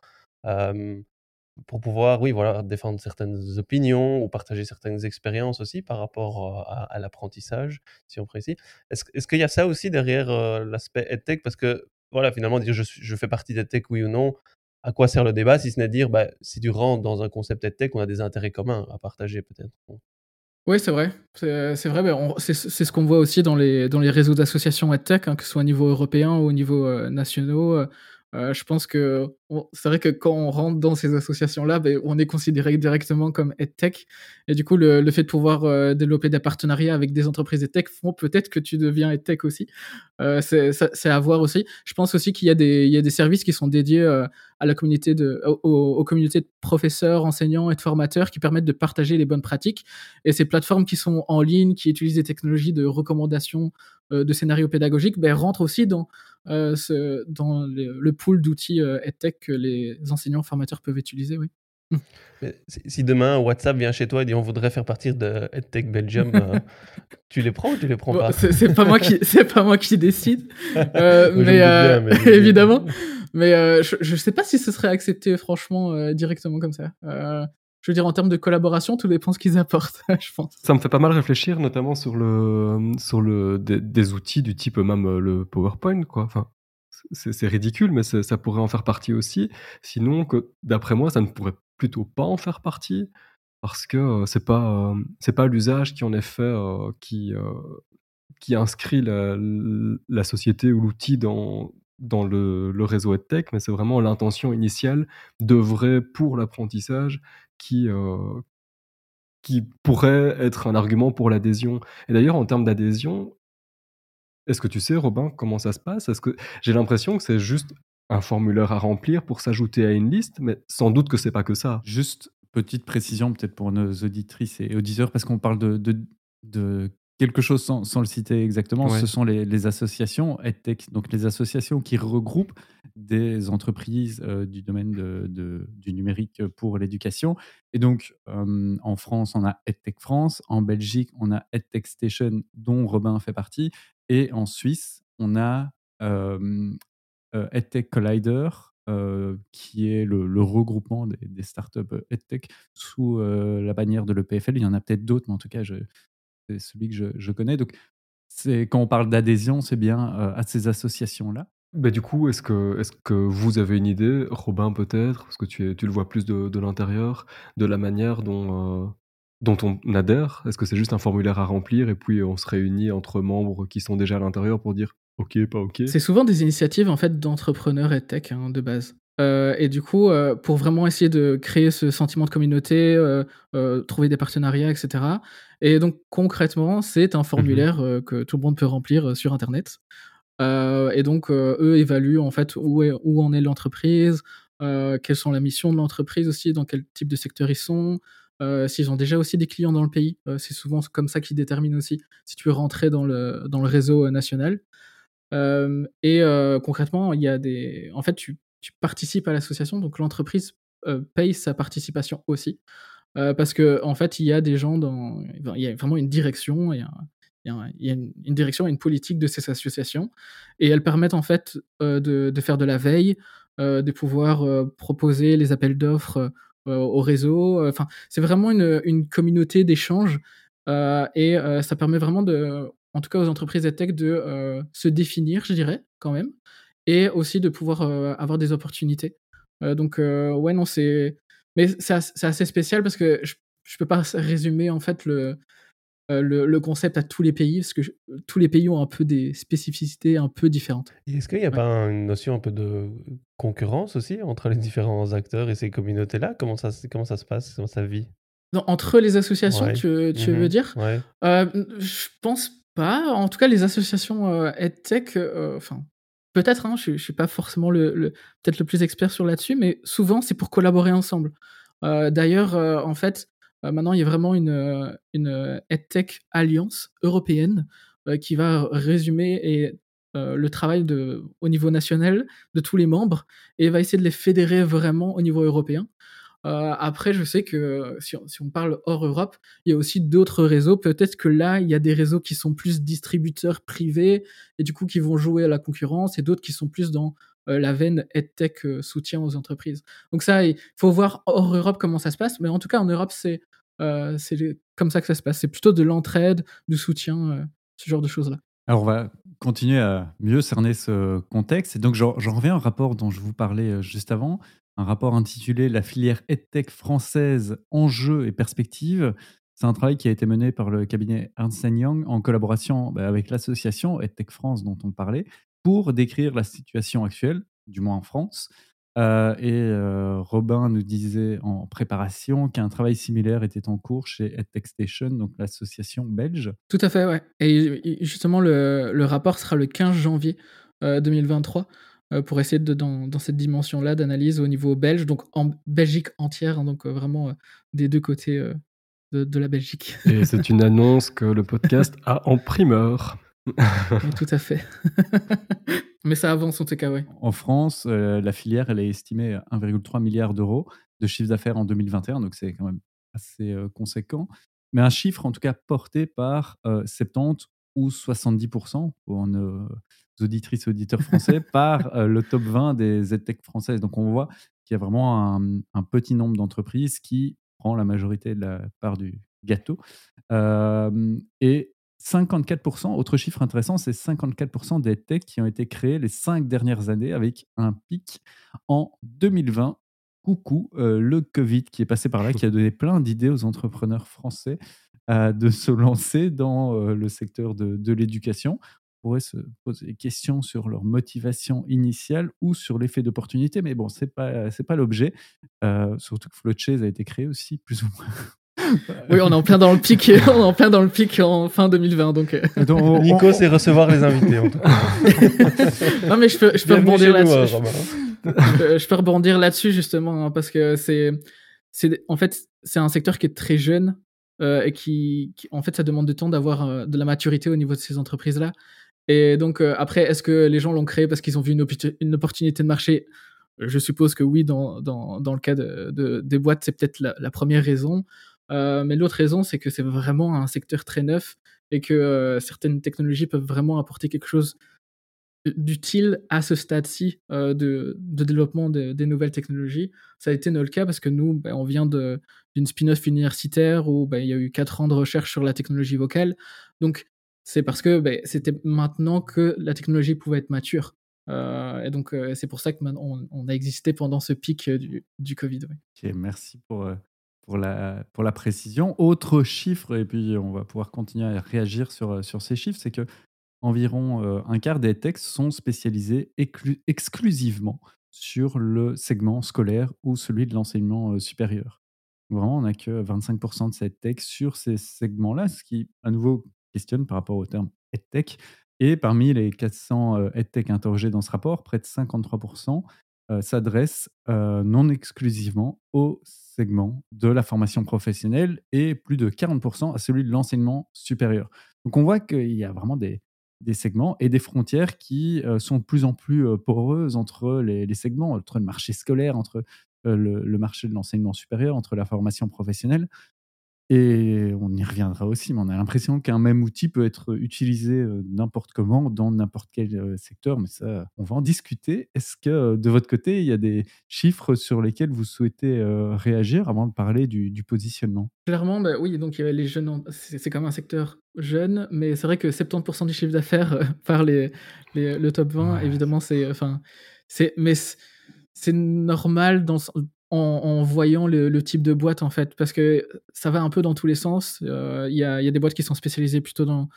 pour pouvoir, oui, voilà, défendre certaines opinions ou partager certaines expériences aussi par rapport à, l'apprentissage, si on précise. Est-ce est qu'il y a ça aussi derrière l'aspect EdTech? Parce que, voilà, finalement, dire je, je fais partie d'EdTech, oui ou non, à quoi sert le débat si ce n'est dire, bah, si tu rentres dans un concept EdTech, on a des intérêts communs à partager peut-être. Oui, c'est vrai. C'est vrai. c'est ce qu'on voit aussi dans les, dans les réseaux d'associations EdTech, hein, que ce soit au niveau européen ou au niveau national. Euh, je pense que c'est vrai que quand on rentre dans ces associations-là, ben, on est considéré directement comme EdTech. Et du coup, le, fait de pouvoir euh, développer des partenariats avec des entreprises EdTech font peut-être que tu deviens EdTech aussi. Euh, c'est à voir aussi. Je pense aussi qu'il y, y a des services qui sont dédiés à la communauté de, aux, communautés de professeurs, enseignants et de formateurs qui permettent de partager les bonnes pratiques. Et ces plateformes qui sont en ligne, qui utilisent des technologies de recommandation de scénarios pédagogiques, ben, rentrent aussi dans euh, dans le, pool d'outils euh, EdTech que les enseignants formateurs peuvent utiliser, oui. Mmh. si demain WhatsApp vient chez toi et dit on voudrait faire partir de EdTech Belgium, euh, tu les prends ou tu les prends pas? C'est pas moi qui c'est pas moi qui décide, mais, évidemment. Mais je, je sais pas si ce serait accepté franchement directement comme ça je veux dire, en termes de collaboration, tout dépend ce qu'ils apportent, je pense. Ça me fait pas mal réfléchir, notamment sur le, sur le, des, outils du type même euh, le PowerPoint, quoi. Enfin, c'est ridicule, mais ça pourrait en faire partie aussi. Sinon, d'après moi, ça ne pourrait plutôt pas en faire partie, parce que euh, c'est pas, euh, c'est pas l'usage qui en est fait qui, qui inscrit la société ou l'outil dans, dans le, réseau EdTech, mais c'est vraiment l'intention initiale d'œuvrer pour l'apprentissage qui, euh, qui pourrait être un argument pour l'adhésion. Et d'ailleurs, en termes d'adhésion, est-ce que tu sais, Robin, comment ça se passe? J'ai l'impression que c'est juste un formulaire à remplir pour s'ajouter à une liste, mais sans doute que c'est pas que ça. Juste petite précision peut-être pour nos auditrices et auditeurs, parce qu'on parle de, de, de quelque chose sans, le citer exactement, ce sont les, associations EdTech, donc les associations qui regroupent des entreprises euh, du domaine de, du numérique pour l'éducation. Et donc, euh, en France, on a EdTech France, en Belgique, on a EdTech Station, dont Robin fait partie, et en Suisse, on a euh, EdTech Collider, qui est le, regroupement des, des, startups EdTech sous la bannière de l'EPFL. Il y en a peut-être d'autres, mais en tout cas, je, c'est celui que je, connais. Donc, c'est quand on parle d'adhésion, c'est bien euh, à ces associations-là. Bah, du coup, est-ce que, est que vous avez une idée, Robin peut-être, parce que tu, tu le vois plus de, l'intérieur, de la manière dont, euh, dont on adhère? Est-ce que c'est juste un formulaire à remplir et puis on se réunit entre membres qui sont déjà à l'intérieur pour dire OK, pas OK? C'est souvent des initiatives en fait d'entrepreneurs et tech hein, de base. Euh, et du coup, euh, pour vraiment essayer de créer ce sentiment de communauté, euh, trouver des partenariats, etc. Et donc concrètement, c'est un mmh formulaire que tout le monde peut remplir sur Internet. et donc, eux évaluent en fait où, est, où en est l'entreprise, quelles sont la mission de l'entreprise aussi, dans quel type de secteur ils sont, s'ils ont déjà aussi des clients dans le pays. c'est souvent comme ça qu'ils déterminent aussi si tu veux rentrer dans le, dans le réseau national. et concrètement, il y a des. En fait, tu tu participes à l'association, donc l'entreprise euh, paye sa participation aussi. Euh, parce que en fait, il y a des gens dans, il y a vraiment une direction, et il y a, une, direction, une politique de ces associations, et elles permettent en fait de, faire de la veille, de pouvoir proposer les appels d'offres au réseau. Enfin, c'est vraiment une, communauté d'échange, et ça permet vraiment de, en tout cas aux entreprises EdTech, de se définir, je dirais, quand même, et aussi de pouvoir avoir des opportunités. donc, ouais, non, c'est. Mais c'est assez spécial parce que je, je peux pas résumer en fait le, le, concept à tous les pays, parce que tous les pays ont un peu des spécificités un peu différentes. Est-ce qu'il n'y a pas une notion un peu de concurrence aussi entre les différents acteurs et ces communautés-là? Comment ça, comment ça se passe? Comment ça vit? Entre les associations, tu, tu veux mmh dire? Ouais. Je pense pas. En tout cas, les associations EdTech, enfin, peut-être, hein, je ne suis pas forcément le, peut-être le plus expert sur là-dessus, mais souvent, c'est pour collaborer ensemble. D'ailleurs, en fait, maintenant, il y a vraiment une, une EdTech Alliance européenne qui va résumer le travail au niveau national de tous les membres et va essayer de les fédérer vraiment au niveau européen. Euh, après, je sais que si on, parle hors Europe, il y a aussi d'autres réseaux. Peut-être que là, il y a des réseaux qui sont plus distributeurs privés et du coup qui vont jouer à la concurrence et d'autres qui sont plus dans euh, la veine EdTech euh, soutien aux entreprises. Donc ça, il faut voir hors Europe comment ça se passe. Mais en tout cas, en Europe, c'est comme ça que ça se passe. C'est plutôt de l'entraide, du soutien, ce genre de choses-là. Alors, on va continuer à mieux cerner ce contexte. Et donc, j'en reviens au rapport dont je vous parlais juste avant un rapport intitulé La filière EdTech française, enjeux et perspectives. C'est un travail qui a été mené par le cabinet Ernst Young en collaboration bah, avec l'association EdTech France dont on parlait pour décrire la situation actuelle, du moins en France. Euh, et euh, Robin nous disait en préparation qu'un travail similaire était en cours chez EdTech Station, donc l'association belge. Tout à fait, ouais. Et justement, le, le rapport sera le 15 janvier 2023. Euh, euh, pour essayer de, dans, dans cette dimension-là d'analyse au niveau belge, donc en Belgique entière, hein, donc euh, vraiment euh, des deux côtés de, de, la Belgique. Et c'est une annonce que le podcast a en primeur. tout à fait. Mais ça avance en tout cas, oui. En France, la filière, elle est estimée à 1,3 milliard d'euros de chiffre d'affaires en 2021, donc c'est quand même assez conséquent. Mais un chiffre, en tout cas, porté par 70 ou 70% pour ne auditrices et auditeurs français par euh, le top 20 des EdTech françaises. Donc on voit qu'il y a vraiment un, petit nombre d'entreprises qui prend la majorité de la part du gâteau. Euh, et 54%, autre chiffre intéressant, c'est 54% des tech qui ont été créés les cinq dernières années avec un pic en 2020. Coucou, euh, le Covid qui est passé par là, qui a donné plein d'idées aux entrepreneurs français de se lancer dans le secteur de, de l'éducation pourraient se poser des questions sur leur motivation initiale ou sur l'effet d'opportunité. Mais bon, ce n'est pas, c'est pas l'objet. Euh, surtout que Floatchase a été créé aussi, plus ou moins. oui, on est en plein dans le pic, on est en plein dans le pic en fin 2020. Donc, euh. donc Nico, c'est recevoir les invités. En tout cas. non, mais je peux, je peux rebondir là-dessus. Je, peux rebondir là-dessus justement hein, parce que c'est, c'est, en fait, c'est un secteur qui est très jeune euh, et qui, en fait, ça demande du temps d'avoir de la maturité au niveau de ces entreprises-là. Et donc, euh, après, est-ce que les gens l'ont créé parce qu'ils ont vu une, opportunité de marché? Je suppose que oui, dans, dans, dans le cas de, des boîtes, c'est peut-être la, première raison. Euh, mais l'autre raison, c'est que c'est vraiment un secteur très neuf et que euh, certaines technologies peuvent vraiment apporter quelque chose d'utile à ce stade-ci de, de, développement des nouvelles technologies. Ça a été notre cas parce que nous, ben, on vient d'une spin-off universitaire où ben, il y a eu 4 ans de recherche sur la technologie vocale. Donc, c'est parce que ben, c'était maintenant que la technologie pouvait être mature. Euh, et donc, euh, c'est pour ça que on, a existé pendant ce pic euh, du, du Covid. merci pour, pour, la, pour la précision. Autre chiffre, et puis on va pouvoir continuer à réagir sur, sur ces chiffres, c'est que environ un quart des textes sont spécialisés exclusivement sur le segment scolaire ou celui de l'enseignement supérieur. Vraiment, on n'a que 25% de ces textes sur ces segments-là, ce qui, à nouveau, questionne par rapport au terme EdTech. Et parmi les 400 euh, EdTech interrogés dans ce rapport, près de 53% euh, s'adressent euh, non exclusivement au segment de la formation professionnelle et plus de 40% à celui de l'enseignement supérieur. Donc on voit qu'il y a vraiment des, segments et des frontières qui sont de plus en plus poreuses entre les, segments, entre le marché scolaire, entre le, marché de l'enseignement supérieur, entre la formation professionnelle. Et on y reviendra aussi, mais on a l'impression qu'un même outil peut être utilisé n'importe comment, dans n'importe quel secteur, mais ça, on va en discuter. Est-ce que de votre côté, il y a des chiffres sur lesquels vous souhaitez réagir avant de parler du, positionnement? Clairement, bah oui, donc les jeunes, c'est quand même un secteur jeune, mais c'est vrai que 70% du chiffre d'affaires par les, le top 20, évidemment, c'est, enfin, c'est, mais c'est normal dans, en, voyant le, type de boîte en fait, parce que ça va un peu dans tous les sens. Euh, il y, a, des boîtes qui sont spécialisées plutôt dans,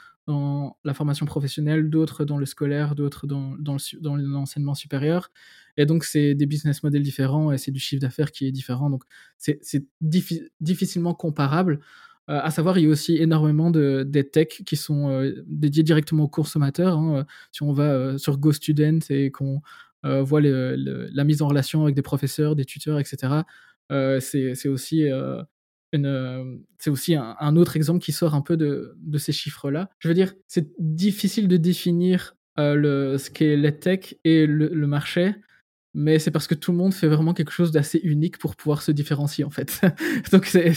la formation professionnelle, d'autres dans le scolaire, d'autres dans, dans l'enseignement supérieur. Et donc c'est des business models différents et c'est du chiffre d'affaires qui est différent. Donc c'est difficilement comparable. Euh, à savoir, il y a aussi énormément de, des techs qui sont euh, dédiés directement aux consommateurs. Hein. Si on va sur GoStudent et qu'on euh, voit la mise en relation avec des professeurs, des tuteurs, etc. Euh, c'est aussi euh, un, autre exemple qui sort un peu de, ces chiffres-là. Je veux dire, c'est difficile de définir le, ce qu'est l'EdTech et le, marché, mais c'est parce que tout le monde fait vraiment quelque chose d'assez unique pour pouvoir se différencier, en fait. Donc, c'est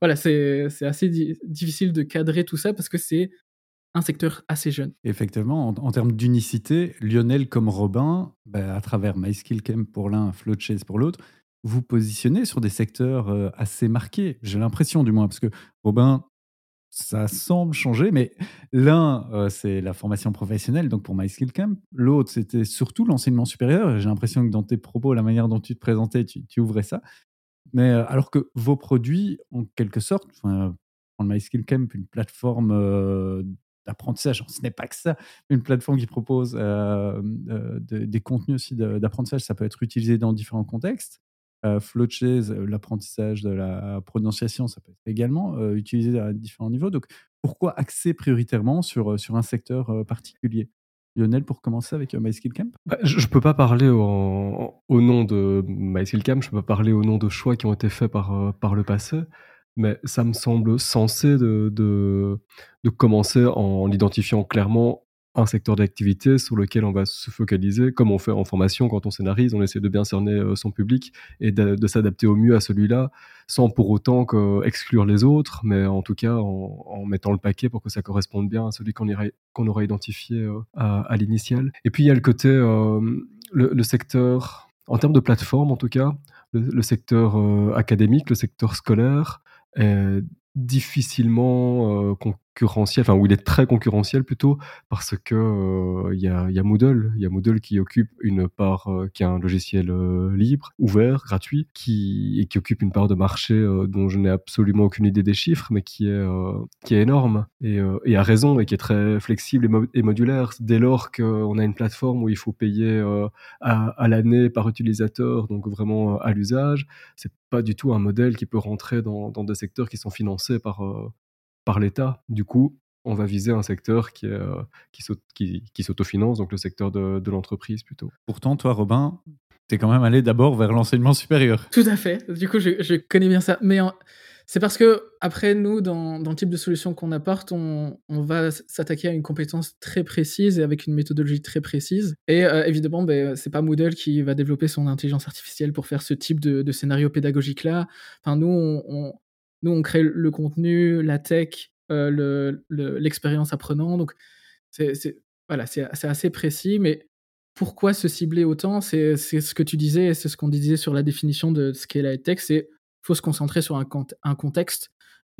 voilà, c'est assez difficile de cadrer tout ça parce que c'est un secteur assez jeune. Effectivement, en, termes d'unicité, Lionel comme Robin, bah, à travers MySkillCamp pour l'un, Floatchase pour l'autre, vous positionnez sur des secteurs euh, assez marqués. J'ai l'impression du moins, parce que Robin, ça semble changer, mais l'un, euh, c'est la formation professionnelle, donc pour MySkillCamp. L'autre, c'était surtout l'enseignement supérieur. J'ai l'impression que dans tes propos, la manière dont tu te présentais, tu, ouvrais ça. Mais euh, alors que vos produits, en quelque sorte, enfin, MySkillCamp, une plateforme d'apprentissage. Ce n'est pas que ça, une plateforme qui propose euh, euh, des contenus aussi d'apprentissage. Ça peut être utilisé dans différents contextes. Euh, Floatchase, l'apprentissage de la prononciation, ça peut être également utilisé à différents niveaux. Donc, pourquoi axer prioritairement sur, sur un secteur particulier? Lionel, pour commencer avec MySkillCamp? Bah, Je ne peux pas parler au, nom de MySkillCamp, je ne peux pas parler au nom de choix qui ont été faits par, par le passé mais ça me semble sensé de, de, de commencer en identifiant clairement un secteur d'activité sur lequel on va se focaliser, comme on fait en formation quand on scénarise, on essaie de bien cerner euh, son public et de, s'adapter au mieux à celui-là, sans pour autant exclure les autres, mais en tout cas en, mettant le paquet pour que ça corresponde bien à celui qu'on qu'on aura identifié euh, à, l'initial. Et puis il y a le côté, euh, le, secteur, en termes de plateforme en tout cas, le, secteur académique, le secteur scolaire, difficilement concurrentiel, enfin où il est très concurrentiel plutôt, parce que il y, a, y, a, Moodle, il y a Moodle qui occupe une part, qui est un logiciel libre, ouvert, gratuit, qui et qui occupe une part de marché dont je n'ai absolument aucune idée des chiffres, mais qui est qui est énorme et, et a raison et qui est très flexible et, modulaire. Dès lors qu'on a une plateforme où il faut payer à, à l'année par utilisateur, donc vraiment à l'usage, c'est pas du tout un modèle qui peut rentrer dans, des secteurs qui sont financés par, euh, par l'État. Du coup, on va viser un secteur qui, euh, qui, qui, s'autofinance, donc le secteur de, l'entreprise plutôt. Pourtant, toi, Robin, tu es quand même allé d'abord vers l'enseignement supérieur. Tout à fait. Du coup, je, je connais bien ça. Mais en, c'est parce que, après, nous, dans, le type de solution qu'on apporte, on, va s'attaquer à une compétence très précise et avec une méthodologie très précise. Et euh, évidemment, ben, c'est pas Moodle qui va développer son intelligence artificielle pour faire ce type de, scénario pédagogique-là. Enfin, nous, on, nous, on crée le contenu, la tech, euh, l'expérience apprenant. Donc, c'est voilà, assez précis, mais pourquoi se cibler autant? C'est ce que tu disais, c'est ce qu'on disait sur la définition de ce qu'est la tech, c'est faut se concentrer sur un, contexte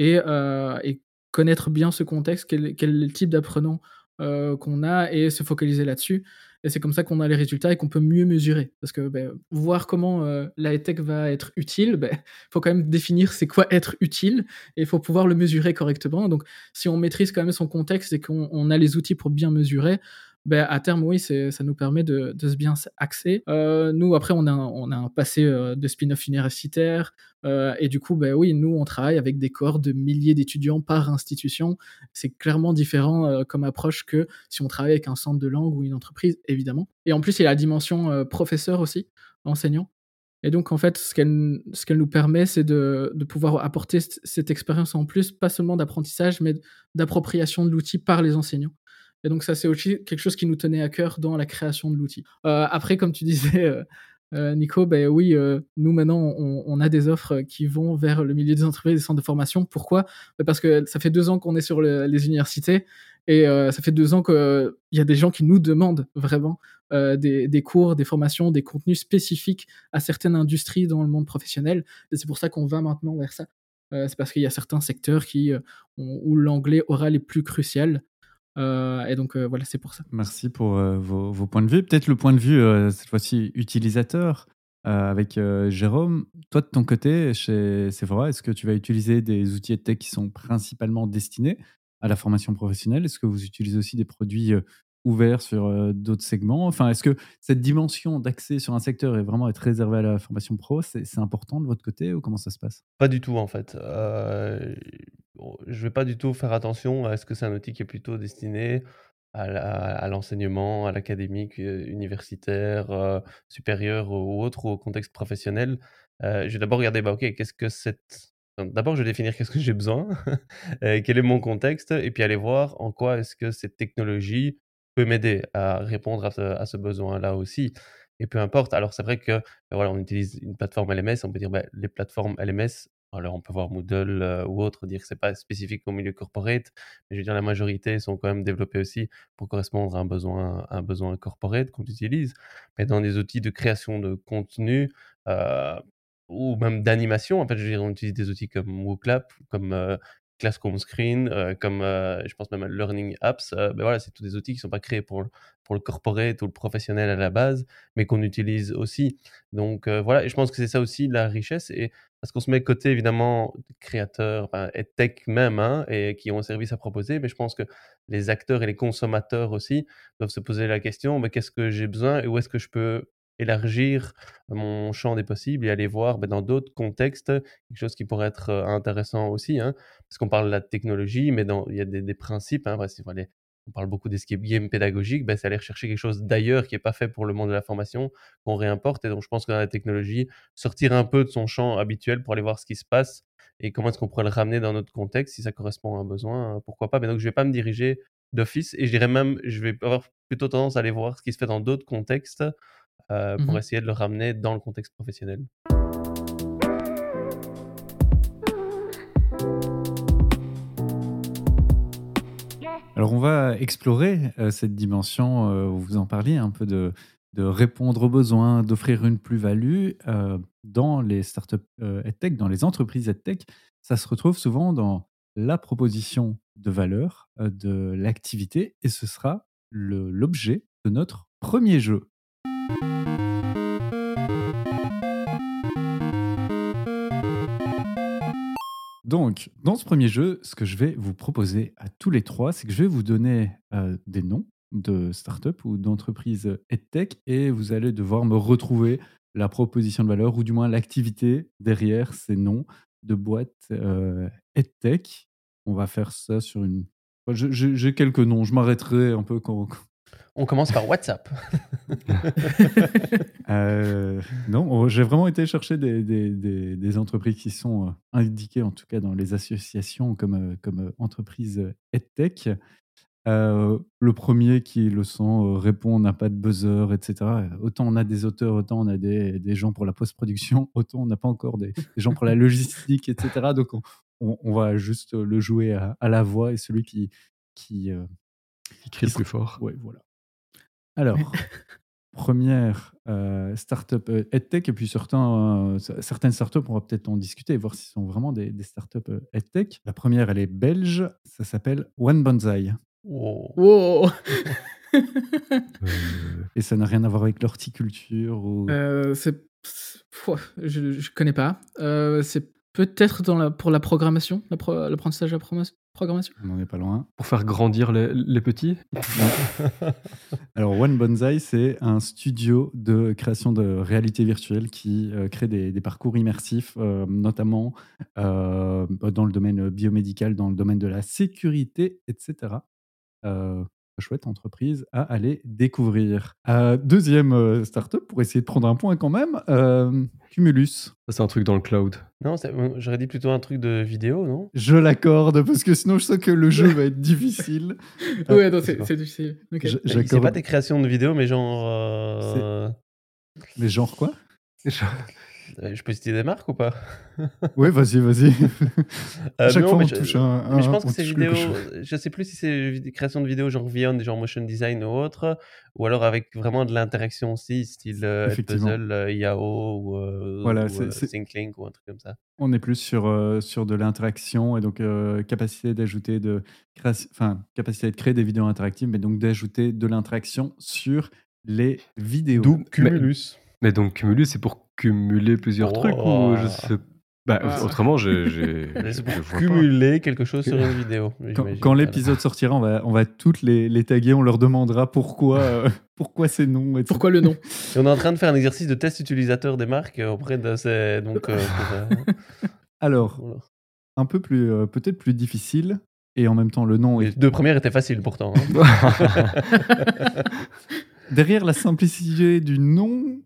euh, et, connaître bien ce contexte, quel, quel type d'apprenant euh, qu'on a et se focaliser là-dessus. Et c'est comme ça qu'on a les résultats et qu'on peut mieux mesurer. Parce que ben, voir comment euh, la tech va être utile, il ben, faut quand même définir c'est quoi être utile et il faut pouvoir le mesurer correctement. Donc si on maîtrise quand même son contexte et qu'on a les outils pour bien mesurer, ben, à terme, oui, ça nous permet de, se bien axer. Euh, nous, après, on a, un passé euh, de spin-off universitaire. Euh, et du coup, ben, oui, nous, on travaille avec des corps de milliers d'étudiants par institution. C'est clairement différent comme approche que si on travaille avec un centre de langue ou une entreprise, évidemment. Et en plus, il y a la dimension professeur aussi, enseignant. Et donc, en fait, ce qu'elle, qu'elle nous permet, c'est de, de pouvoir apporter cette expérience en plus, pas seulement d'apprentissage, mais d'appropriation de l'outil par les enseignants. Et donc ça, c'est aussi quelque chose qui nous tenait à cœur dans la création de l'outil. Euh, après, comme tu disais, euh, Nico, ben oui, nous maintenant, on, a des offres qui vont vers le milieu des entreprises des centres de formation. Pourquoi? Ben, Parce que ça fait deux ans qu'on est sur les universités et ça fait deux ans qu'il y a des gens qui nous demandent vraiment des, des, cours, des formations, des contenus spécifiques à certaines industries dans le monde professionnel. Et c'est pour ça qu'on va maintenant vers ça. c'est parce qu'il y a certains secteurs qui, où l'anglais oral est plus crucial. Euh, et donc euh, voilà, c'est pour ça. Merci pour euh, vos, points de vue. Peut-être le point de vue, cette fois-ci, utilisateur. avec Jérôme, toi de ton côté, chez Sephora, est-ce que tu vas utiliser des outils de tech qui sont principalement destinés à la formation professionnelle? Est-ce que vous utilisez aussi des produits ouverts sur d'autres segments. Enfin, est-ce que cette dimension d'accès sur un secteur est vraiment être réservée à la formation pro C'est important de votre côté ou comment ça se passe? Pas du tout en fait. Je vais pas du tout faire attention à ce que c'est un outil qui est plutôt destiné à l'enseignement, à l'académique, universitaire, supérieur ou autre, ou au contexte professionnel. je vais d'abord regarder, bah, OK, qu'est-ce que cette d'abord, je vais définir qu'est-ce que j'ai besoin, quel est mon contexte et puis aller voir en quoi est-ce que cette technologie peut m'aider à répondre à ce besoin-là aussi et peu importe. Alors c'est vrai que, bah, voilà, on utilise une plateforme LMS, on peut dire, bah, les plateformes LMS alors, on peut voir Moodle euh, ou autre, dire que c'est pas spécifique au milieu corporate, mais je veux dire, la majorité sont quand même développées aussi pour correspondre à un besoin, un besoin corporate qu'on utilise. Mais dans des outils de création de contenu euh, ou même d'animation, en fait, je veux dire, on utilise des outils comme WooClap, comme euh, Classroom Screen, euh, comme euh, je pense même à Learning Apps, euh, ben voilà, c'est tous des outils qui ne sont pas créés pour, pour le corporate ou le professionnel à la base, mais qu'on utilise aussi. Donc voilà, et je pense que c'est ça aussi la richesse, et parce qu'on se met côté évidemment créateurs et tech même, hein, et qui ont un service à proposer, mais je pense que les acteurs et les consommateurs aussi doivent se poser la question, mais qu'est-ce que j'ai besoin et où est-ce que je peux élargir mon champ des possibles et aller voir ben, dans d'autres contextes quelque chose qui pourrait être intéressant aussi. Hein, parce qu'on parle de la technologie, mais il y a des, principes. Hein, on parle beaucoup d'escape game pédagogique, ben, c'est aller chercher quelque chose d'ailleurs qui n'est pas fait pour le monde de la formation, qu'on réimporte. Et donc, je pense que dans la technologie, sortir un peu de son champ habituel pour aller voir ce qui se passe et comment est-ce qu'on pourrait le ramener dans notre contexte, si ça correspond à un besoin, pourquoi pas. Mais donc, je ne vais pas me diriger d'office et je dirais même, je vais avoir plutôt tendance à aller voir ce qui se fait dans d'autres contextes euh, pour mmh essayer de le ramener dans le contexte professionnel. Alors on va explorer euh, cette dimension, euh, vous en parliez un peu de, de répondre aux besoins, d'offrir une plus-value dans les startups EdTech, dans les entreprises EdTech. Ça se retrouve souvent dans la proposition de valeur de l'activité et ce sera l'objet de notre premier jeu. Donc, dans ce premier jeu, ce que je vais vous proposer à tous les trois, c'est que je vais vous donner euh, des noms de startups ou d'entreprises EdTech et vous allez devoir me retrouver la proposition de valeur ou du moins l'activité derrière ces noms de boîtes euh, EdTech. On va faire ça sur une. J'ai quelques noms, je m'arrêterai un peu quand, on commence par WhatsApp. Euh, non, j'ai vraiment été chercher des, entreprises qui sont euh, indiquées, en tout cas dans les associations, comme, euh, comme entreprises EdTech. le premier qui le sont répond on n'a pas de buzzer, etc. Autant on a des auteurs, autant on a des, gens pour la post-production, autant on n'a pas encore des, gens pour la logistique, etc. Donc on, va juste le jouer à, la voix et celui qui, qui, qui crie le plus fort. Oui, voilà. Alors, première euh, startup euh, EdTech, et puis certains, euh, certaines startups, on va peut-être en discuter et voir si ce sont vraiment des, des startups euh, EdTech. La première, elle est belge, ça s'appelle One Bonsai. Wow. et ça n'a rien à voir avec l'horticulture ou... c'est... Je ne connais pas. c'est peut-être dans la, pour la programmation, l'apprentissage de la programmation? On n'en est pas loin. Pour faire grandir les, petits Alors, One Bonsai, c'est un studio de création de réalité virtuelle qui euh, crée des, parcours immersifs, euh, notamment euh, dans le domaine biomédical, dans le domaine de la sécurité, etc chouette entreprise à aller découvrir. deuxième euh, startup, pour essayer de prendre un point quand même, euh, Cumulus. Ça, c'est un truc dans le cloud. Non, j'aurais dit plutôt un truc de vidéo, non? Je l'accorde, parce que sinon je sens que le jeu va être difficile. ouais, non, c'est difficile. C'est pas des créations de vidéos, mais genre... Mais genre quoi? Euh, Je peux citer des marques ou pas? Oui, vas-y, vas-y. À Euh, chaque non, fois, mais on je- touche un. Mais je pense que on c'est touche vidéo. quelque chose. Je sais plus si c'est création de vidéos genre Vion, genre motion design ou autre, ou alors avec vraiment de l'interaction aussi, style euh. Puzzle, euh, IAO ou, euh, Voilà, ou, euh, ThinkLink ou un truc comme ça. On est plus sur, euh, sur de l'interaction et donc euh, capacité d'ajouter de enfin capacité de créer des vidéos interactives, mais donc d'ajouter de l'interaction sur les vidéos. D'où Cumulus. Mais donc, cumuler, c'est pour cumuler plusieurs Oh. trucs ou je sais. Bah, Ah. autrement, j'ai. Mais pas. cumuler quelque chose sur une vidéo. Quand, l'épisode sortira, on va, on va toutes les, les taguer, on leur demandera pourquoi, euh, pourquoi ces noms. etc. Pourquoi le nom Et on est en train de faire un exercice de test utilisateur des marques euh, auprès de ces. Donc, euh, euh, Alors, voilà. un peu plus, euh, peut-être plus difficile, et en même temps le nom Les est deux premières étaient faciles pourtant. hein. derrière la simplicité du nom.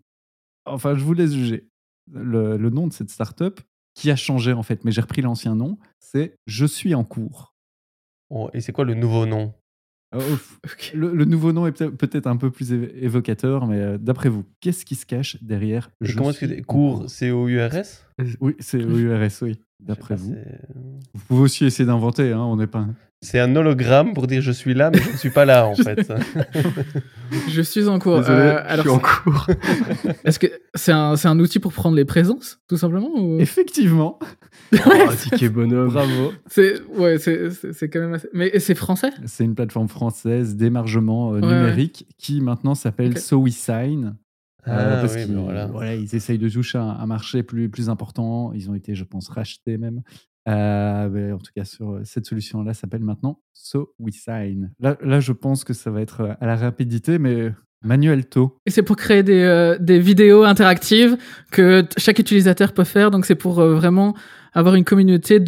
Enfin, je vous laisse juger. Le, le nom de cette startup qui a changé en fait, mais j'ai repris l'ancien nom. C'est Je suis en cours. Oh, et c'est quoi le nouveau nom? Euh, ouf. le, le nouveau nom est peut- peut-être un peu plus évo- évocateur, mais euh, d'après vous, qu'est-ce qui se cache derrière Je Comment est-ce que cours C-O-U-R-S Oui, c'est URS, oui. D'après vous. c'est- Vous pouvez aussi essayer d'inventer, hein, on n'est pas. C'est un hologramme pour dire je suis là, mais je ne suis pas là en fait. Je suis en cours. Désolé, Euh, je suis en cours. est-ce que c'est un, c'est un outil pour prendre les présences, tout simplement ou... Effectivement, Oh, ticket bonhomme. bravo. C'est ouais, c'est c'est- c'est quand même assez. Mais c'est français? C'est une plateforme française d'émargement euh, Ouais, numérique qui maintenant s'appelle Ok. SoWeSign. Ah, Euh, parce oui, qu'ils voilà. voilà, ils essayent de toucher un, un marché plus, plus important. Ils ont été, je pense, rachetés même. Euh, mais en tout cas, sur euh, cette solution-là, s'appelle maintenant SoWeSign. Là, là, je pense que ça va être euh, à la rapidité, mais Manuel To. Et c'est pour créer des, euh, des vidéos interactives que chaque utilisateur peut faire. Donc c'est pour vraiment avoir une communauté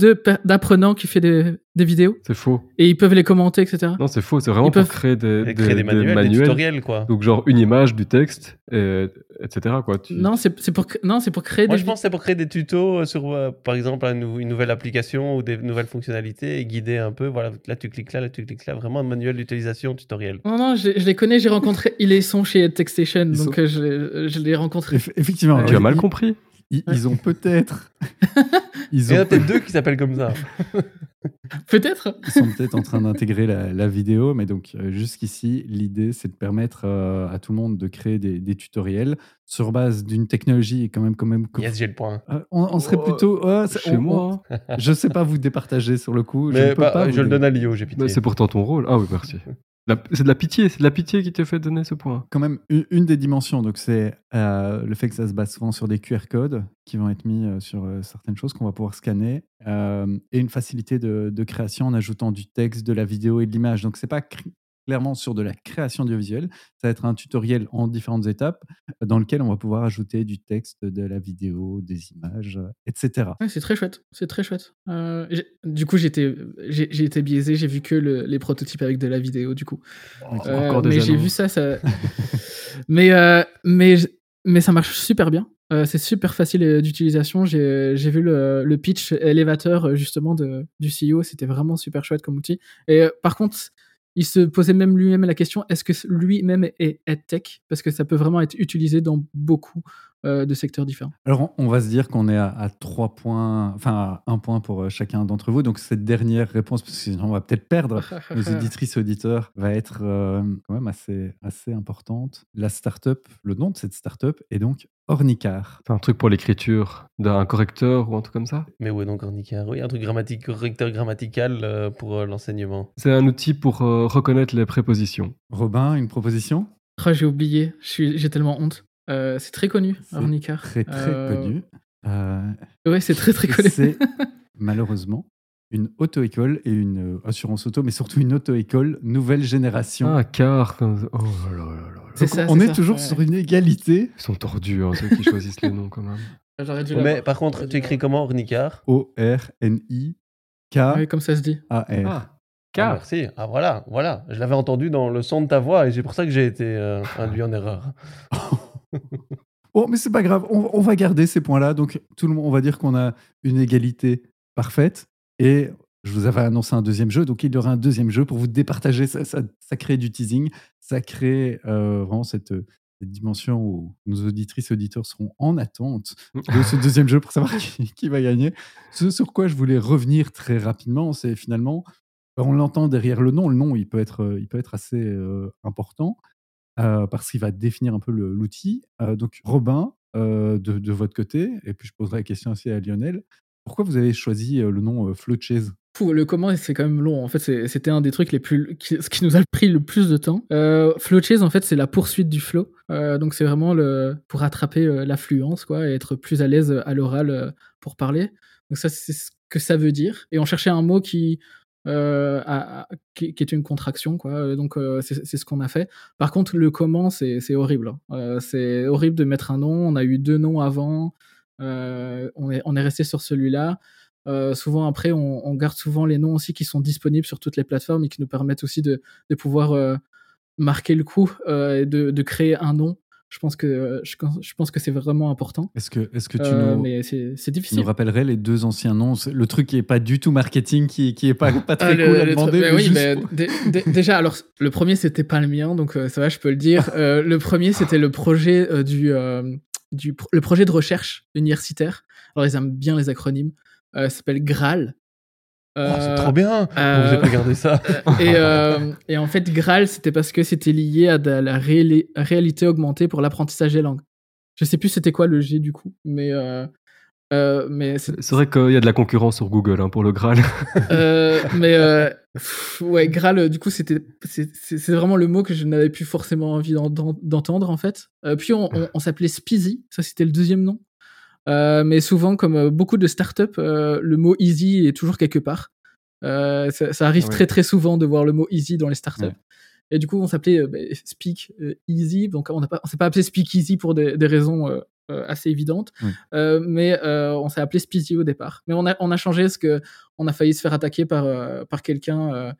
d'apprenants qui fait des, des vidéos C'est faux. et ils peuvent les commenter, etc. Non, c'est faux. C'est vraiment Ils pour peuvent- créer des, créer des manuels, des tutoriels quoi. Donc, genre, une image, du texte, et- etc. Quoi. Tu- Non, c'est pour, non, c'est pour créer Moi des je pense que c'est pour créer des tutos sur euh, par exemple nou- une nouvelle application ou des nouvelles fonctionnalités et guider un peu. Voilà, là tu cliques là, là tu cliques là. Vraiment un manuel d'utilisation tutoriel. Non, non, je, je les connais, j'ai rencontré. Ils les sont chez TechStation, Ils donc sont- euh, je, je les ai rencontrés. Eff- effectivement. tu as mal compris. Ils, ils ont peut-être. Il y en a peut-être deux qui s'appellent comme ça. Peut-être ils sont peut-être en train d'intégrer la, la vidéo, mais donc euh, jusqu'ici, l'idée, c'est de permettre euh, à tout le monde de créer des, des tutoriels sur base d'une technologie et quand même, quand même. Yes, j'ai le point. Euh, on, on serait Oh, plutôt. Chez moi. je sais pas vous départager sur le coup. je ne Mais peux bah, pas. je le donne à Lio, j'ai pitié. Bah, c'est pourtant ton rôle. Ah oui, merci. C'est de la pitié. C'est de la pitié qui te fait donner ce point. quand même une, des dimensions. Donc, c'est euh, le fait que ça se base souvent sur des QR codes qui vont être mis euh, sur euh, certaines choses qu'on va pouvoir scanner et une facilité de, de création en ajoutant du texte, de la vidéo et de l'image. Donc, c'est pas clairement sur de la création audiovisuelle. Ça va être un tutoriel en différentes étapes euh, dans lequel on va pouvoir ajouter du texte, de la vidéo, des images, euh, etc. Ouais, c'est très chouette, c'est très chouette. Euh, du coup, j'étais, j'ai été biaisé, j'ai vu que le- les prototypes avec de la vidéo, du coup. Euh, Encore des mais j'ai vu ça, ça... mais, euh, mais, mais ça marche super bien. C'est super facile d'utilisation. J'ai vu le, le pitch élévateur justement de, du CEO. C'était vraiment super chouette comme outil. Et par contre, il se posait même lui-même la question est-ce que lui-même est EdTech Parce que ça peut vraiment être utilisé dans beaucoup euh, de secteurs différents. Alors, on, va se dire qu'on est à, à trois points, enfin, à un point pour euh, chacun d'entre vous. Donc, cette dernière réponse, parce que sinon, on va peut-être perdre nos éditrices et auditeurs va être euh, quand même assez, assez importante. La startup, le nom de cette startup est donc Ornicar. C'est un truc pour l'écriture d'un correcteur ou un truc comme ça? Mais où est donc Ornicar Oui, un truc grammatique, correcteur grammatical euh, pour euh, l'enseignement. C'est un outil pour euh, reconnaître les prépositions. Robin, une proposition? Oh, j'ai oublié, j'ai tellement honte. Euh, c'est très connu, C'est Ornicar. Très, très Euh, connu. Euh, Ouais, c'est très très connu. c'est malheureusement une auto-école et une euh, assurance auto, mais surtout une auto-école nouvelle génération. Ah, car. comme- Oh là là là Donc, ça, on est ça, toujours ouais. sur une égalité. Ils sont tordus, hein, ceux qui choisissent les noms quand même. J'aurais dû Mais par contre, tu écris comment Ornicar? O-R-N-I-K-A-R. Oui, comme ça se dit. Ah, Ah, car. merci. Ah voilà, voilà. Je l'avais entendu dans le son de ta voix et c'est pour ça que j'ai été euh, induit en erreur. Oh, mais c'est pas grave, on, on va garder ces points-là. Donc, tout le monde, on va dire qu'on a une égalité parfaite. Et je vous avais annoncé un deuxième jeu, donc il y aura un deuxième jeu pour vous départager. Ça, ça, ça crée du teasing, ça crée euh, vraiment cette, dimension où nos auditrices et auditeurs seront en attente de ce deuxième jeu pour savoir qui, va gagner. Ce sur quoi je voulais revenir très rapidement, c'est finalement, on l'entend derrière le nom, le nom il peut être, il peut être assez important parce qu'il va définir un peu l'outil. donc Robin, de, de, votre côté, et puis je poserai la question aussi à Lionel, pourquoi vous avez choisi le nom Floatchase le comment, c'est quand même long. En fait, c'était un des trucs les plus, ce qui nous a pris le plus de temps. Euh, en fait, c'est la poursuite du flow. Euh, donc, c'est vraiment pour rattraper euh, l'affluence, quoi, et être plus à l'aise à l'oral euh, pour parler. Donc, ça, c'est ce que ça veut dire. Et on cherchait un mot qui, a, qui, est une contraction, quoi. Donc, c'est ce qu'on a fait. Par contre, le comment, c'est horrible. Hein. c'est horrible de mettre un nom. On a eu deux noms avant. on, est, on est resté sur celui-là. Euh, souvent après, on, garde souvent les noms aussi qui sont disponibles sur toutes les plateformes et qui nous permettent aussi de, pouvoir euh, marquer le coup euh, et de, créer un nom. Je pense que je, pense que c'est vraiment important. Est-ce que est-ce que tu nous mais c'est difficile. nous rappellerais les deux anciens noms? Le truc qui est pas du tout marketing, qui qui est pas pas très cool à demander. oui, mais déjà alors le premier c'était pas le mien, donc ça va, je peux le dire. le premier c'était le projet du du le projet de recherche universitaire. Alors ils aiment bien les acronymes. Euh, s'appelle Graal. Oh, c'est euh, trop bien Vous avez regardé ça et, euh, et, en fait, Graal, c'était parce que c'était lié à de la réalité augmentée pour l'apprentissage des langues. Je sais plus c'était quoi le G du coup, mais euh, mais c'est vrai qu'il y a de la concurrence sur Google hein, pour le Graal. euh, mais euh, ouais, Graal, du coup, c'était c'est vraiment le mot que je n'avais plus forcément envie d'entendre en fait. puis on, on, on s'appelait Speezy, ça c'était le deuxième nom. Euh, mais souvent, comme euh, beaucoup de startups, euh, le mot easy est toujours quelque part. Ça, ça, arrive très très souvent de voir le mot easy dans les startups. Et du coup, on s'appelait bah, Speak Easy. Donc, on ne s'est pas appelé Speak Easy pour des, des raisons assez évidentes. mais on s'est appelé Speezy au départ. Mais on a, on a changé parce que on a failli se faire attaquer par, par quelqu'un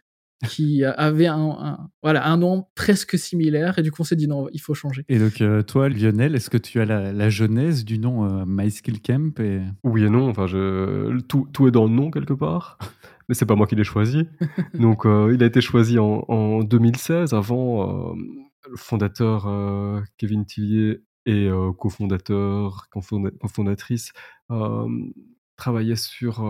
qui avait un, voilà, un nom presque similaire et du coup on s'est dit non, il faut changer. Et donc euh, toi Lionel, est-ce que tu as la, la genèse du nom euh, MySkillCamp et... Oui et non, enfin je, tout, tout, est dans le nom quelque part, mais c'est pas moi qui l'ai choisi. donc euh, il a été choisi en, en 2016, avant le fondateur Kevin Tillier et cofondateur, cofondatrice travaillaient sur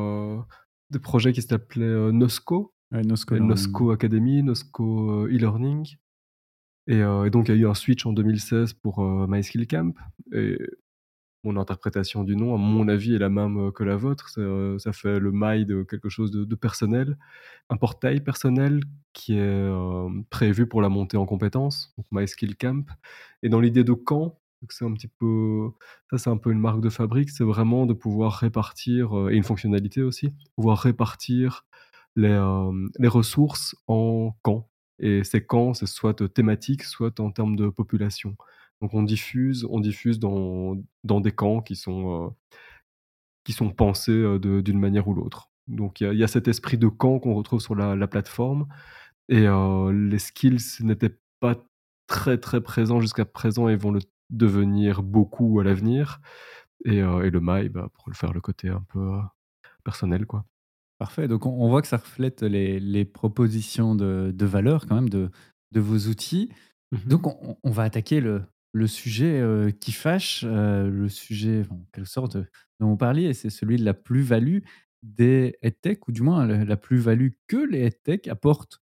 des projets qui s'appelaient Nosco, Nosco, Academy, Nosco euh, e-learning. Euh, et, donc, il y a eu un switch en 2016 pour euh, MySkillCamp. Et mon interprétation du nom, à mon avis, est la même que la vôtre. Ça, fait le My de quelque chose de, personnel, un portail personnel qui est prévu pour la montée en compétences, donc MySkillCamp. Et dans l'idée de camp, c'est un petit peu, ça c'est un peu une marque de fabrique, c'est vraiment de pouvoir répartir, et une fonctionnalité aussi, pouvoir répartir les, les ressources en camps. Et ces camps, c'est soit thématique, soit en termes de population. Donc on diffuse, on diffuse dans, dans des camps qui sont, qui sont pensés d'une manière ou l'autre. Donc il y, a cet esprit de camp qu'on retrouve sur la, la plateforme. Et les skills n'étaient pas très très présents jusqu'à présent et vont le devenir beaucoup à l'avenir. Et, le My, bah, pour le faire le côté un peu personnel. quoi. Parfait. Donc, on, voit que ça reflète les, propositions de, valeur quand même de, vos outils. Mmh Donc, on, va attaquer le, sujet euh, qui fâche, euh, le sujet en quelque sorte dont vous parliez, et c'est celui de la plus-value des EdTech, ou du moins la, plus-value que les EdTech apportent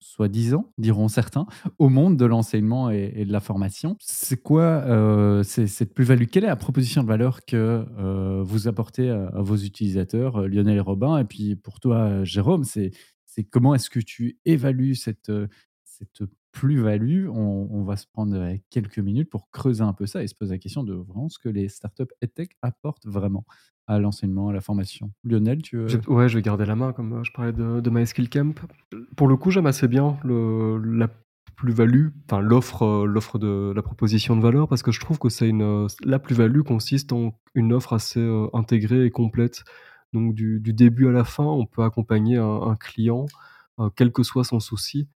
soi-disant, diront certains, au monde de l'enseignement et, de la formation. C'est quoi euh, cette plus-value? Quelle est la proposition de valeur que euh, vous apportez à, vos utilisateurs, euh, Lionel et Robin? Et puis pour toi, Jérôme, c'est comment est-ce que tu évalues cette, cette plus-value on, va se prendre quelques minutes pour creuser un peu ça et se poser la question de vraiment ce que les startups EdTech apportent vraiment à l'enseignement, à la formation. Lionel, tu veux... Ouais, je vais garder la main, comme euh, je parlais de, de MySkillCamp. Pour le coup, j'aime assez bien la plus-value, enfin l'offre, euh, l'offre de la proposition de valeur, parce que je trouve que c'est une, euh, la plus-value consiste en une offre assez intégrée et complète. Donc du, début à la fin, on peut accompagner un, client, quel que soit son souci,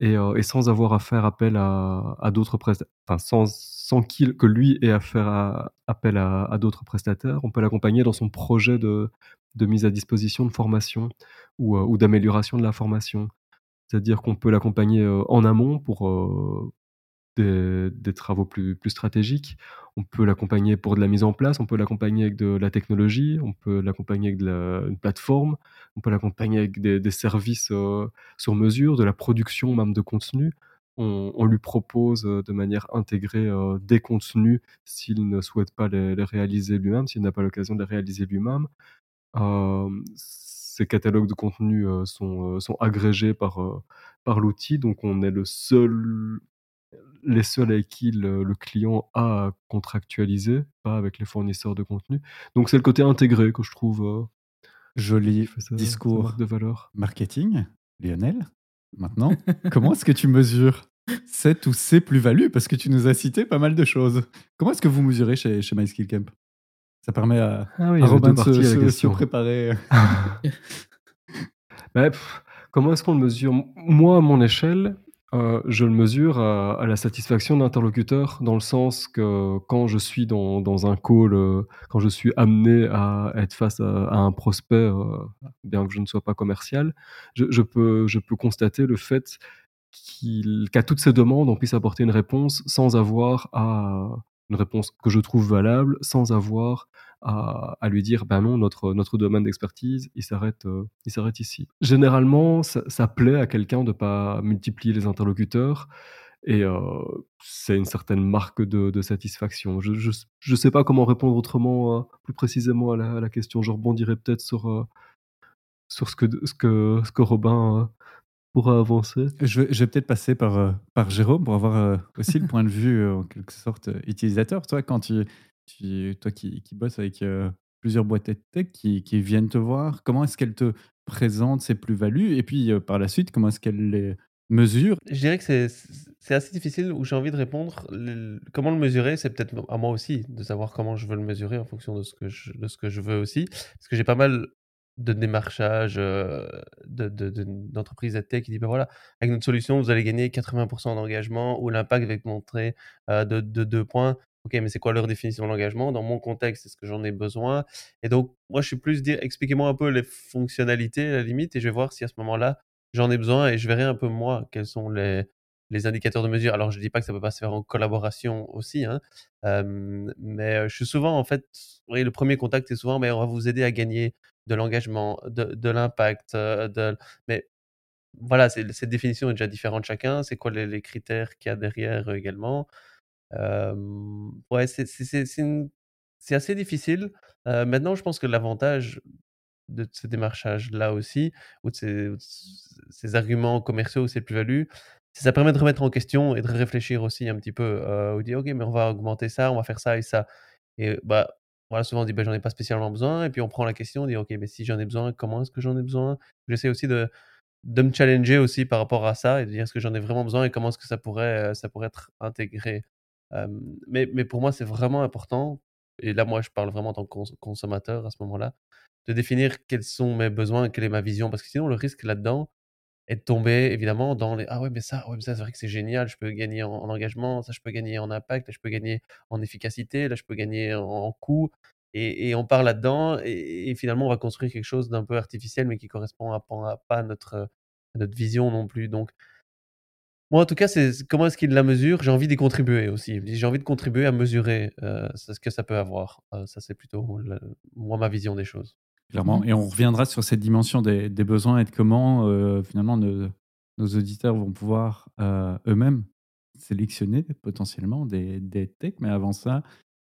et, et, sans avoir à faire appel à, d'autres prestataires, enfin sans, sans qu'il, que lui ait à faire appel à, d'autres prestataires. On peut l'accompagner dans son projet de, de, mise à disposition de formation ou, ou d'amélioration de la formation. C'est-à-dire qu'on peut l'accompagner en amont pour des, travaux plus, plus stratégiques. On peut l'accompagner pour de la mise en place, on peut l'accompagner avec de la technologie, on peut l'accompagner avec de la, une plateforme, on peut l'accompagner avec des, services euh, sur mesure, de la production même de contenu. On, lui propose euh, de manière intégrée euh, des contenus s'il ne souhaite pas les, réaliser lui-même, s'il n'a pas l'occasion de les réaliser lui-même. Ces catalogues de contenu euh, sont, sont agrégés par, par l'outil, donc on est le seul les seuls avec qui le, le client a contractualisé, pas avec les fournisseurs de contenu. Donc c'est le côté intégré que je trouve euh, Joli discours de valeur. marketing. Lionel, maintenant, comment est-ce que tu mesures cette ou ces plus-values? Parce que tu nous as cité pas mal de choses. Comment est-ce que vous mesurez chez, chez MySkillCamp? Ça permet à, Ah oui, à Robin de se, préparer. Bah, pff, comment est-ce qu'on le mesure? Moi, à mon échelle, euh, je le mesure à, la satisfaction de l'interlocuteur, dans le sens que quand je suis dans, un call, euh, quand je suis amené à être face à, un prospect, euh, bien que je ne sois pas commercial, je, peux, constater le fait qu'à toutes ces demandes, on puisse apporter une réponse sans avoir à une réponse que je trouve valable, sans avoir à, lui dire ben non notre notre domaine d'expertise il s'arrête euh, il s'arrête ici. Généralement ça, plaît à quelqu'un de pas multiplier les interlocuteurs et euh, c'est une certaine marque de, satisfaction. Je, je sais pas comment répondre autrement euh, plus précisément à la, à la question. Je rebondirai peut-être sur sur ce que ce que ce que Robin pourra avancer. Je vais, vais peut-être passer par, par Jérôme pour avoir aussi le point de vue, en quelque sorte, utilisateur. Toi, quand tu, toi qui, qui bosses avec plusieurs boîtes de tech qui, viennent te voir, comment est-ce qu'elles te présentent ces plus-values? Et puis, par la suite, comment est-ce qu'elles les mesurent? Je dirais que c'est assez difficile où j'ai envie de répondre. Comment le mesurer, c'est peut-être à moi aussi de savoir comment je veux le mesurer en fonction de ce que je, de veux aussi. Parce que j'ai pas mal de démarchage euh, de, de, de- d'entreprises à tech qui disent ben voilà, avec notre solution, vous allez gagner 80% d'engagement ou l'impact va être montré de, de deux points. Ok, mais c'est quoi leur définition de l'engagement? Dans mon contexte, est-ce que j'en ai besoin? Et donc, moi, je suis plus dire, expliquez-moi un peu les fonctionnalités la limite et je vais voir si à ce moment-là, j'en ai besoin et je verrai un peu moi quels sont les, les indicateurs de mesure. Alors, je dis pas que ça peut pas se faire en collaboration aussi, hein, mais je suis souvent, en fait, oui, le premier contact, c'est souvent, mais on va vous aider à gagner de l'engagement, de, de l'impact, de... mais voilà, cette définition est déjà différente chacun. C'est quoi les, les critères qu'il y a derrière également? Ouais, c'est assez difficile. Maintenant, je pense que l'avantage de ce démarchage-là aussi, ou de ces, ou arguments commerciaux, ces plus-values, c'est ça permet de remettre en question et de réfléchir aussi un petit peu. Euh, ou dire, OK, mais on va augmenter ça, on va faire ça et ça. Et bah, voilà, souvent on dit, bah, j'en ai pas spécialement besoin. Et puis on prend la question, on dit, OK, mais si j'en ai besoin, comment est-ce que j'en ai besoin? J'essaie aussi de, de me challenger aussi par rapport à ça et de dire est-ce que j'en ai vraiment besoin et comment est-ce que ça pourrait, ça pourrait être intégré. Mais, pour moi, c'est vraiment important. Et là, moi, je parle vraiment en tant que cons- consommateur à ce moment-là de définir quels sont mes besoins, quelle est ma vision. Parce que sinon, le risque là-dedans est de tomber évidemment dans les Ah ouais, mais ça, ouais, ça c'est vrai que c'est génial, je peux gagner en, en engagement, ça je peux gagner en impact, là je peux gagner en efficacité, là je peux gagner en, coût. Et, on part là-dedans et, finalement on va construire quelque chose d'un peu artificiel mais qui correspond à pas à notre, à notre vision non plus. Donc, moi en tout cas, c'est comment est-ce qu'il la mesure? J'ai envie d'y contribuer aussi. J'ai envie de contribuer à mesurer euh, ce que ça peut avoir. Euh, ça, c'est plutôt le- moi ma vision des choses. Clairement. Mhm. Et on reviendra sur cette dimension des, des besoins et de comment euh, finalement nos, nos auditeurs vont pouvoir euh, eux-mêmes sélectionner potentiellement des, des techs. Mais avant ça,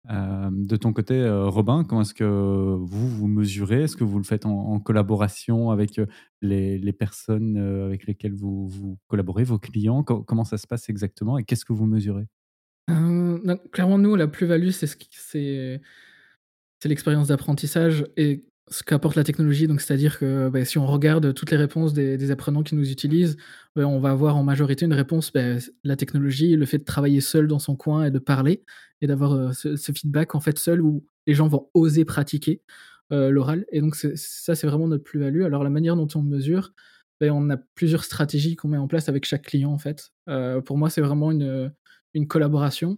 euh, de ton côté, euh, Robin, comment est-ce que vous vous mesurez? Est-ce que vous le faites en, collaboration avec euh, les, personnes avec lesquelles vous, vous collaborez, vos clients? Co- Comment ça se passe exactement et qu'est-ce que vous mesurez? Clairement, nous, la plus-value, c'est c'est l'expérience d'apprentissage et ce qu'apporte la technologie. Donc, c'est-à-dire que bah, si on regarde toutes les réponses des, apprenants qui nous utilisent, bah, on va avoir en majorité une réponse bah, la technologie, le fait de travailler seul dans son coin et de parler et d'avoir euh, ce, feedback en fait seul où les gens vont oser pratiquer euh, l'oral. Et donc, ça, c'est vraiment notre plus-value. Alors, la manière dont on mesure, on a plusieurs stratégies qu'on met en place avec chaque client en fait. Euh, pour moi, c'est vraiment une collaboration.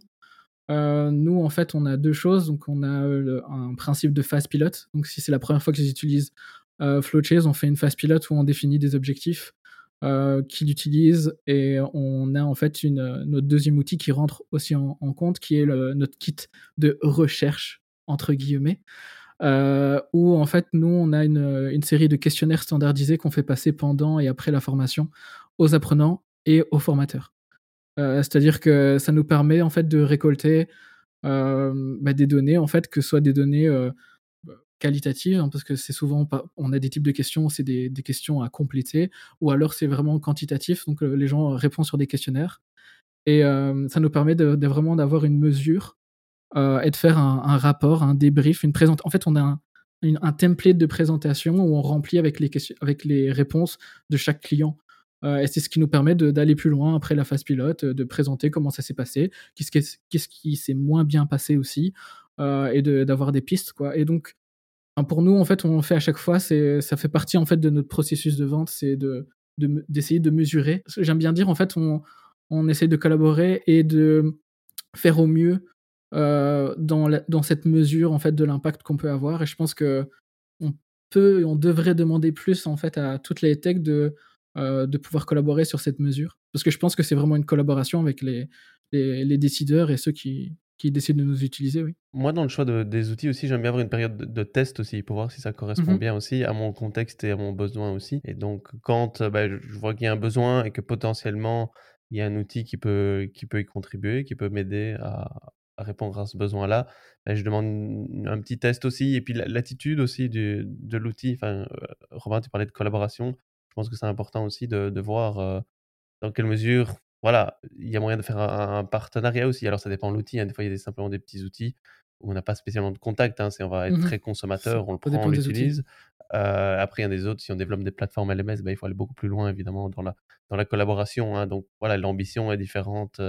Euh, nous, en fait, on a deux choses. Donc, on a euh, un principe de phase pilote. Donc, si c'est la première fois qu'ils utilisent euh, Flowchase, on fait une phase pilote où on définit des objectifs qui l'utilise et on a en fait une, notre deuxième outil qui rentre aussi en, compte, qui est le, notre kit de recherche entre guillemets. où en fait nous on a une série de questionnaires standardisés qu'on fait passer pendant et après la formation aux apprenants et aux formateurs. C'est-à-dire que ça nous permet en fait de récolter bah, des données en fait que ce soit des données qualitatives hein, parce que c'est souvent on a des types de questions c'est des, questions à compléter ou alors c'est vraiment quantitatif donc les gens répondent sur des questionnaires. Et ça nous permet de, vraiment d'avoir une mesure et de faire un, rapport un débrief une présente en fait on a un, un template de présentation où on remplit avec les, questions, avec les réponses de chaque client. euh, et c'est ce qui nous permet d'aller plus loin après la phase pilote, de présenter comment ça s'est passé, qu'est-ce qui s'est moins bien passé aussi, euh, et d'avoir des pistes. Quoi. Et donc, pour nous, en fait, on fait à chaque fois, ça fait partie en fait de notre processus de vente, c'est d'essayer de, mesurer. J'aime bien dire, en fait, on, on essaie de collaborer et de faire au mieux euh, dans, dans cette mesure en fait de l'impact qu'on peut avoir. Et je pense que on peut on devrait demander plus en fait à toutes les techs de euh, de pouvoir collaborer sur cette mesure. Parce que je pense que c'est vraiment une collaboration avec les, les, décideurs et ceux qui, qui, décident de nous utiliser. Oui. Moi, dans le choix des outils aussi, j'aime bien avoir une période de, test aussi pour voir si ça correspond mhm. bien aussi à mon contexte et à mon besoin aussi. Et donc, quand euh, bah, je vois qu'il y a un besoin et que potentiellement il y a un outil qui peut, qui peut y contribuer, qui peut m'aider à, répondre à ce besoin-là, bah, je demande un petit test aussi. Et puis l'attitude aussi du, de l'outil. Enfin, euh, Robin, tu parlais de collaboration je pense que c'est important aussi de, voir dans quelle mesure, voilà, il y a moyen de faire un, partenariat aussi. Alors ça dépend de l'outil. Hein. Des fois, il y a simplement des petits outils où on n'a pas spécialement de contact. Hein. on va être mmh très consommateur, on le prend, on l'utilise. après, il y a des autres, si on développe des plateformes LMS, bah, il faut aller beaucoup plus loin, évidemment, dans la, dans la collaboration. Hein. Donc voilà, l'ambition est différente,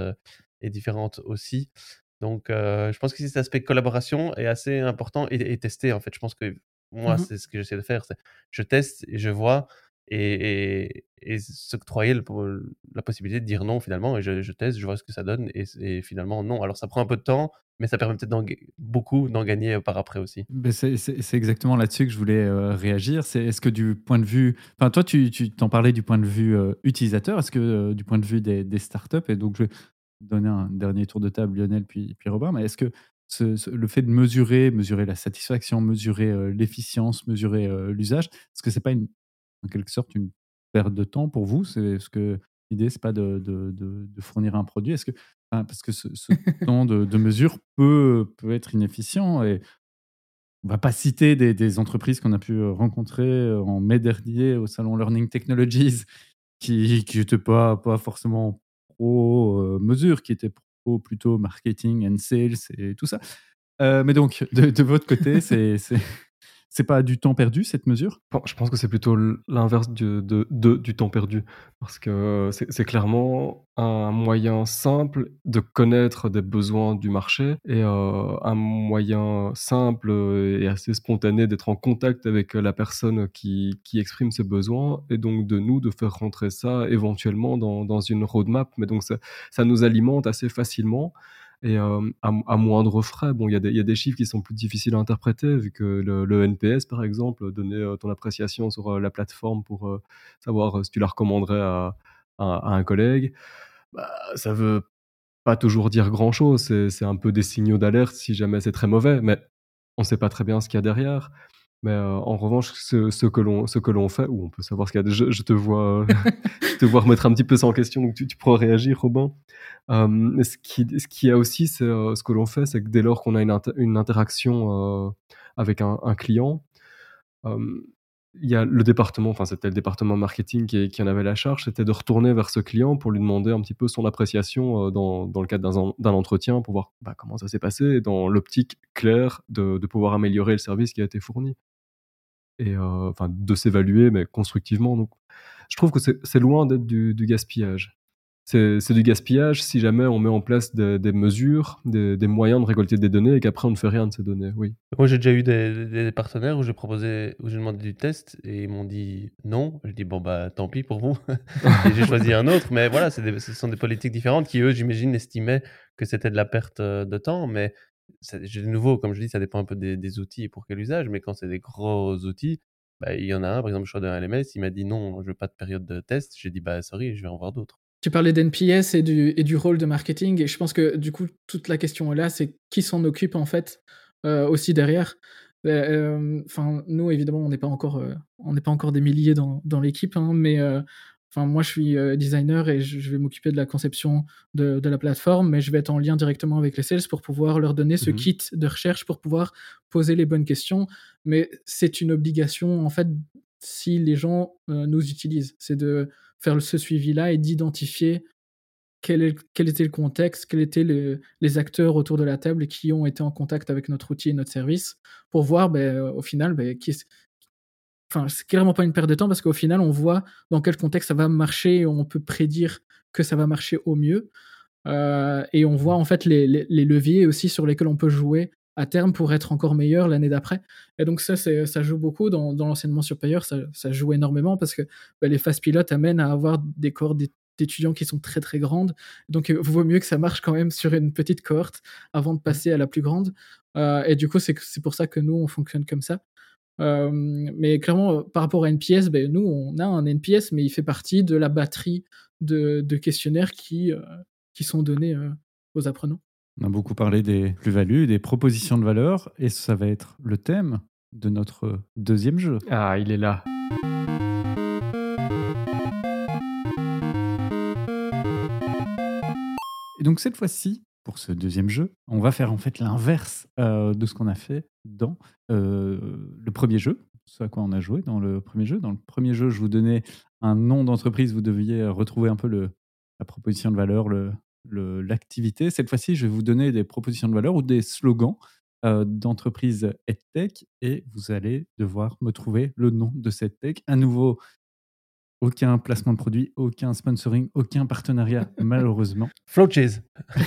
est différente aussi. Donc, je pense que cet aspect collaboration est assez important et, et tester. En fait, je pense que moi, mmh c'est ce que j'essaie de faire. Je teste et je vois et, et, s'octroyer la possibilité de dire non finalement et je, teste, je vois ce que ça donne et, finalement non. Alors ça prend un peu de temps, mais ça permet peut-être beaucoup d'en gagner par après aussi. C'est exactement là-dessus que je voulais réagir. Est-ce que du point de vue, enfin toi tu t'en parlais du point de vue utilisateur, est-ce que du point de vue des, des, startups et donc je vais donner un dernier tour de table Lionel puis puis Robin, mais est-ce que le fait de mesurer, mesurer la satisfaction, mesurer l'efficience, mesurer l'usage, est-ce que c'est pas une en quelque sorte une perte de temps pour vous? C'est ce que l'idée c'est pas de, de, de, fournir un produit? Est-ce que parce que ce, temps de, mesure peut peut être inefficient et on va pas citer des, des entreprises qu'on a pu rencontrer en mai dernier au salon Learning Technologies qui qui n'étaient pas pas forcément pro mesure, qui étaient pro plutôt marketing and sales et tout ça. mais donc de, votre côté, c'est c'est pas du temps perdu cette mesure? Je pense que c'est plutôt l'inverse de, du temps perdu. Parce que c'est clairement un moyen simple de connaître des besoins du marché et euh, un moyen simple et assez spontané d'être en contact avec la personne qui, exprime ses besoins et donc de nous de faire rentrer ça éventuellement dans, une roadmap. Mais donc ça, ça nous alimente assez facilement et à, moindre frais. Bon, il y, a des chiffres qui sont plus difficiles à interpréter, vu que le, NPS, par exemple, donner ton appréciation sur la plateforme pour savoir si tu la recommanderais à, à, un collègue, bah, ça veut pas toujours dire grand-chose. C'est un peu des signaux d'alerte si jamais c'est très mauvais, mais on ne sait pas très bien ce qu'il y a derrière. Mais en revanche, ce, que l'on fait, ou on peut savoir ce qu'il y a. Je, je te vois, je te vois remettre un petit peu ça en question, donc tu, pourras réagir, Robin. ce qui ce qui a aussi, c'est ce que l'on fait, c'est que dès lors qu'on a une, interaction avec un, client, il y a le département, enfin c'était le département marketing qui, en avait la charge, c'était de retourner vers ce client pour lui demander un petit peu son appréciation dans, le cadre d'un entretien pour voir bah, comment ça s'est passé, dans l'optique claire de, pouvoir améliorer le service qui a été fourni et enfin de s'évaluer, mais constructivement. Donc, je trouve que c'est loin d'être du, gaspillage. C'est du gaspillage si jamais on met en place des, mesures, des, moyens de récolter des données et qu'après on ne fait rien de ces données. Oui. Moi j'ai déjà eu des, partenaires où j'ai proposé, où j'ai demandé du test et ils m'ont dit non. Je dis bon bah tant pis pour vous. j'ai choisi un autre. Mais voilà, ce sont des politiques différentes qui eux j'imagine estimaient que c'était de la perte de temps. Mais de nouveau, comme je dis, ça dépend un peu des, outils et pour quel usage, mais quand c'est des gros outils, bah, il y en a un, par exemple, je suis d'un LMS, il m'a dit non, je veux pas de période de test. J'ai dit bah sorry, je vais en voir d'autres. Tu parlais d'NPS et du, et du rôle de marketing, et je pense que du coup, toute la question est là, c'est qui s'en occupe en fait euh, aussi derrière. Euh, Enfin, nous évidemment, on n'est pas encore, euh, pas encore des milliers dans, dans l'équipe, hein, mais Enfin, moi, je suis euh, designer et je, vais m'occuper de la conception de, de la plateforme, mais je vais être en lien directement avec les sales pour pouvoir leur donner ce Mhm. kit de recherche pour pouvoir poser les bonnes questions. Mais c'est une obligation, en fait, si les gens euh, nous utilisent. C'est de faire ce suivi-là et d'identifier quel, était le contexte, quels étaient les, les acteurs autour de la table qui ont été en contact avec notre outil et notre service pour voir, ben, au final, ben, qui Enfin, c'est clairement pas une perte de temps parce qu'au final, on voit dans quel contexte ça va marcher et on peut prédire que ça va marcher au mieux. Euh, et on voit en fait les, les- les leviers aussi sur lesquels on peut jouer à terme pour être encore meilleur l'année d'après. Et donc ça, ça joue beaucoup dans, dans l'enseignement supérieur, ça, ça joue énormément parce que bah, les phases pilotes amènent à avoir des cohortes d'é- d'étudiants qui sont très très grandes. Donc il vaut mieux que ça marche quand même sur une petite cohorte avant de passer à la plus grande. Euh, et du coup, c'est pour ça que nous, on fonctionne comme ça. Euh, mais clairement, euh, par rapport à NPS, ben, nous, on a un NPS, mais il fait partie de la batterie de, de questionnaires qui, euh, qui sont donnés euh, aux apprenants. On a beaucoup parlé des plus-values, des propositions de valeur, et ça va être le thème de notre deuxième jeu. Ah, il est là. Et donc cette fois-ci, pour ce deuxième jeu, on va faire en fait l'inverse euh, de ce qu'on a fait dans euh, le premier jeu, ce à quoi on a joué dans le premier jeu. Dans le premier jeu, je vous donnais un nom d'entreprise, vous deviez retrouver un peu la proposition de valeur, le- le- l'activité. Cette fois-ci, je vais vous donner des propositions de valeur ou des slogans euh, d'entreprises EdTech et vous allez devoir me trouver le nom de cette tech. À nouveau, aucun placement de produit, aucun sponsoring, aucun partenariat, malheureusement. Flow cheese.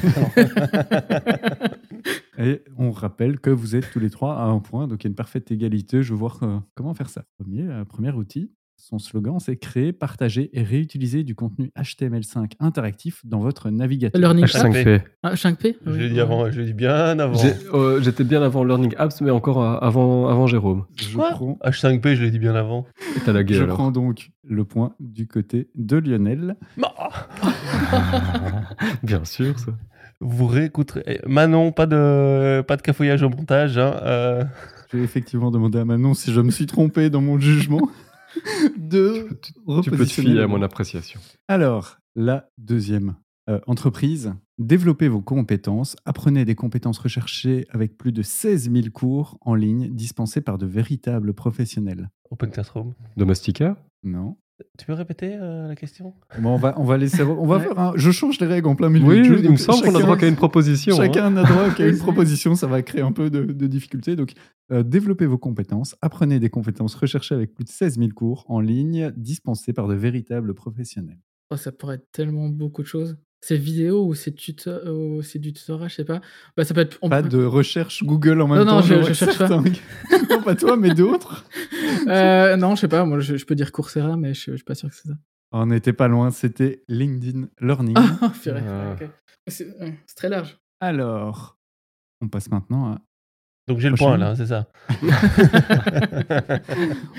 Et on rappelle que vous êtes tous les trois à un point, donc il y a une parfaite égalité. Je vais voir euh, comment faire ça. Premier, euh, premier outil, son slogan, c'est créer, partager et réutiliser du contenu HTML5 interactif dans votre navigateur. Learning App. H5P. Ah, 5P Je l'ai dit avant, je l'ai dit bien avant. J'ai- euh, J'étais bien avant Learning Apps, mais encore euh, avant, avant Jérôme. Je Quoi? prends, H5P, je l'ai dit bien avant. Et t'as lagué je alors. prends donc le point du côté de Lionel. Bien sûr, ça. Vous réécouterez. Eh, Manon, pas de, pas de cafouillage au montage. Hein. euh, Je vais effectivement demander à Manon si je me suis trompé dans mon jugement de Tu peux te fier à mon appréciation. Alors, la deuxième euh, entreprise, développez vos compétences, apprenez des compétences recherchées avec plus de 16 000 cours en ligne dispensés par de véritables professionnels. Open Classroom. Domestika Non Tu peux répéter euh, la question? Bon, on va, on va laisser. On va Ouais. faire un- Je change les règles en plein milieu. Oui, du jeu, il me semble qu'on a droit qu'à une proposition. hein. Chacun a droit qu'à une proposition, ça va créer un peu de, de difficulté. Donc, euh, développez vos compétences, apprenez des compétences recherchées avec plus de 16 000 cours en ligne dispensés par de véritables professionnels. Oh, ça pourrait être tellement beaucoup de choses. C'est vidéo ou c'est tuto ou c'est du tutorat, je sais pas. Bah, ça peut être. on Pas de recherche Google en même Non, temps. non, je- je cherche pas. non, pas toi, mais d'autres. Euh, non, je sais pas. Moi, je, je peux dire Coursera, mais je, je suis pas sûr que c'est ça. On n'était pas loin, c'était LinkedIn Learning. Ah, purée, Ah. ok. C'est ouais, c'est très large. Alors, on passe maintenant à. Donc j'ai le point là, c'est ça.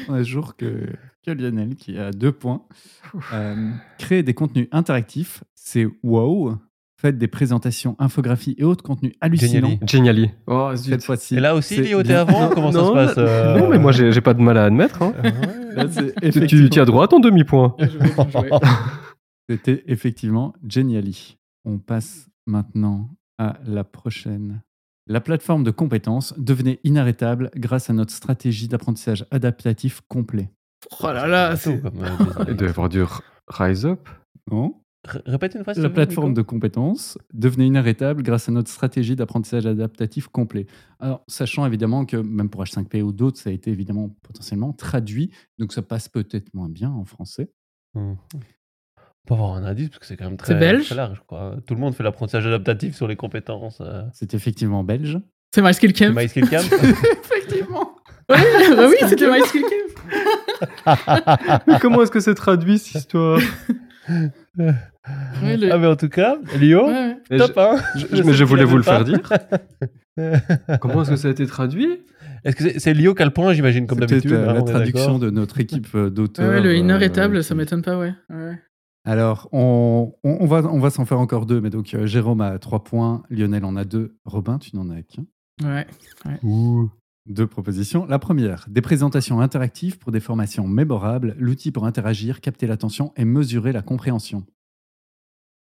On a toujours que, que Lionel qui a deux points. Euh, créer des contenus interactifs, c'est wow. Faites des présentations, infographies et autres contenus hallucinants. Geniali. Geniali. Oh, zut. Cette fois-ci. Et là aussi, t'es bien- avant Comment ça non, se passe euh, Non, mais moi, j'ai j'ai pas de mal à admettre. hein. Là, c'est Tu, tu, as droit à ton demi-point. C'était effectivement Geniali. On passe maintenant à la prochaine. La plateforme de compétences devenait inarrêtable grâce à notre stratégie d'apprentissage adaptatif complet. Oh là là, C'est Il doit y avoir du Rise Up. Non R- Répète une fois. s'il La plateforme Nico. de compétences devenait inarrêtable grâce à notre stratégie d'apprentissage adaptatif complet. Alors, sachant évidemment que même pour H5P ou d'autres, ça a été évidemment potentiellement traduit, donc ça passe peut-être moins bien en français. Hmm. On peut avoir un indice parce que c'est quand même très, belge très large. Quoi. Tout le monde fait l'apprentissage adaptatif sur les compétences. euh. C'est effectivement belge. C'est My Skill C'est Camp. Camp. effectivement Ouais, bah oui, c'était My Skill Camp. Mais comment est-ce que c'est traduit cette histoire? Ouais, le- Ah, mais en tout cas, Lio, ouais, ouais. Mais top, hein je- Je je- sais Mais je voulais vous le pas. faire dire. Comment est-ce que ça a été traduit? Est-ce que c'est c'est lié au point, j'imagine, comme C'est peut-être d'habitude la, hein, la on est traduction d'accord de notre équipe euh, Ouais, d'auteurs. ouais, le inner euh, ça qui- m'étonne pas, ouais. ouais. Alors, on, on- on va, on va s'en faire encore deux, mais donc euh, Jérôme a trois points, Lionel en a deux, Robin, tu n'en as qu'un. Ouais. Ouh. Deux propositions. La première, des présentations interactives pour des formations mémorables, l'outil pour interagir, capter l'attention et mesurer la compréhension.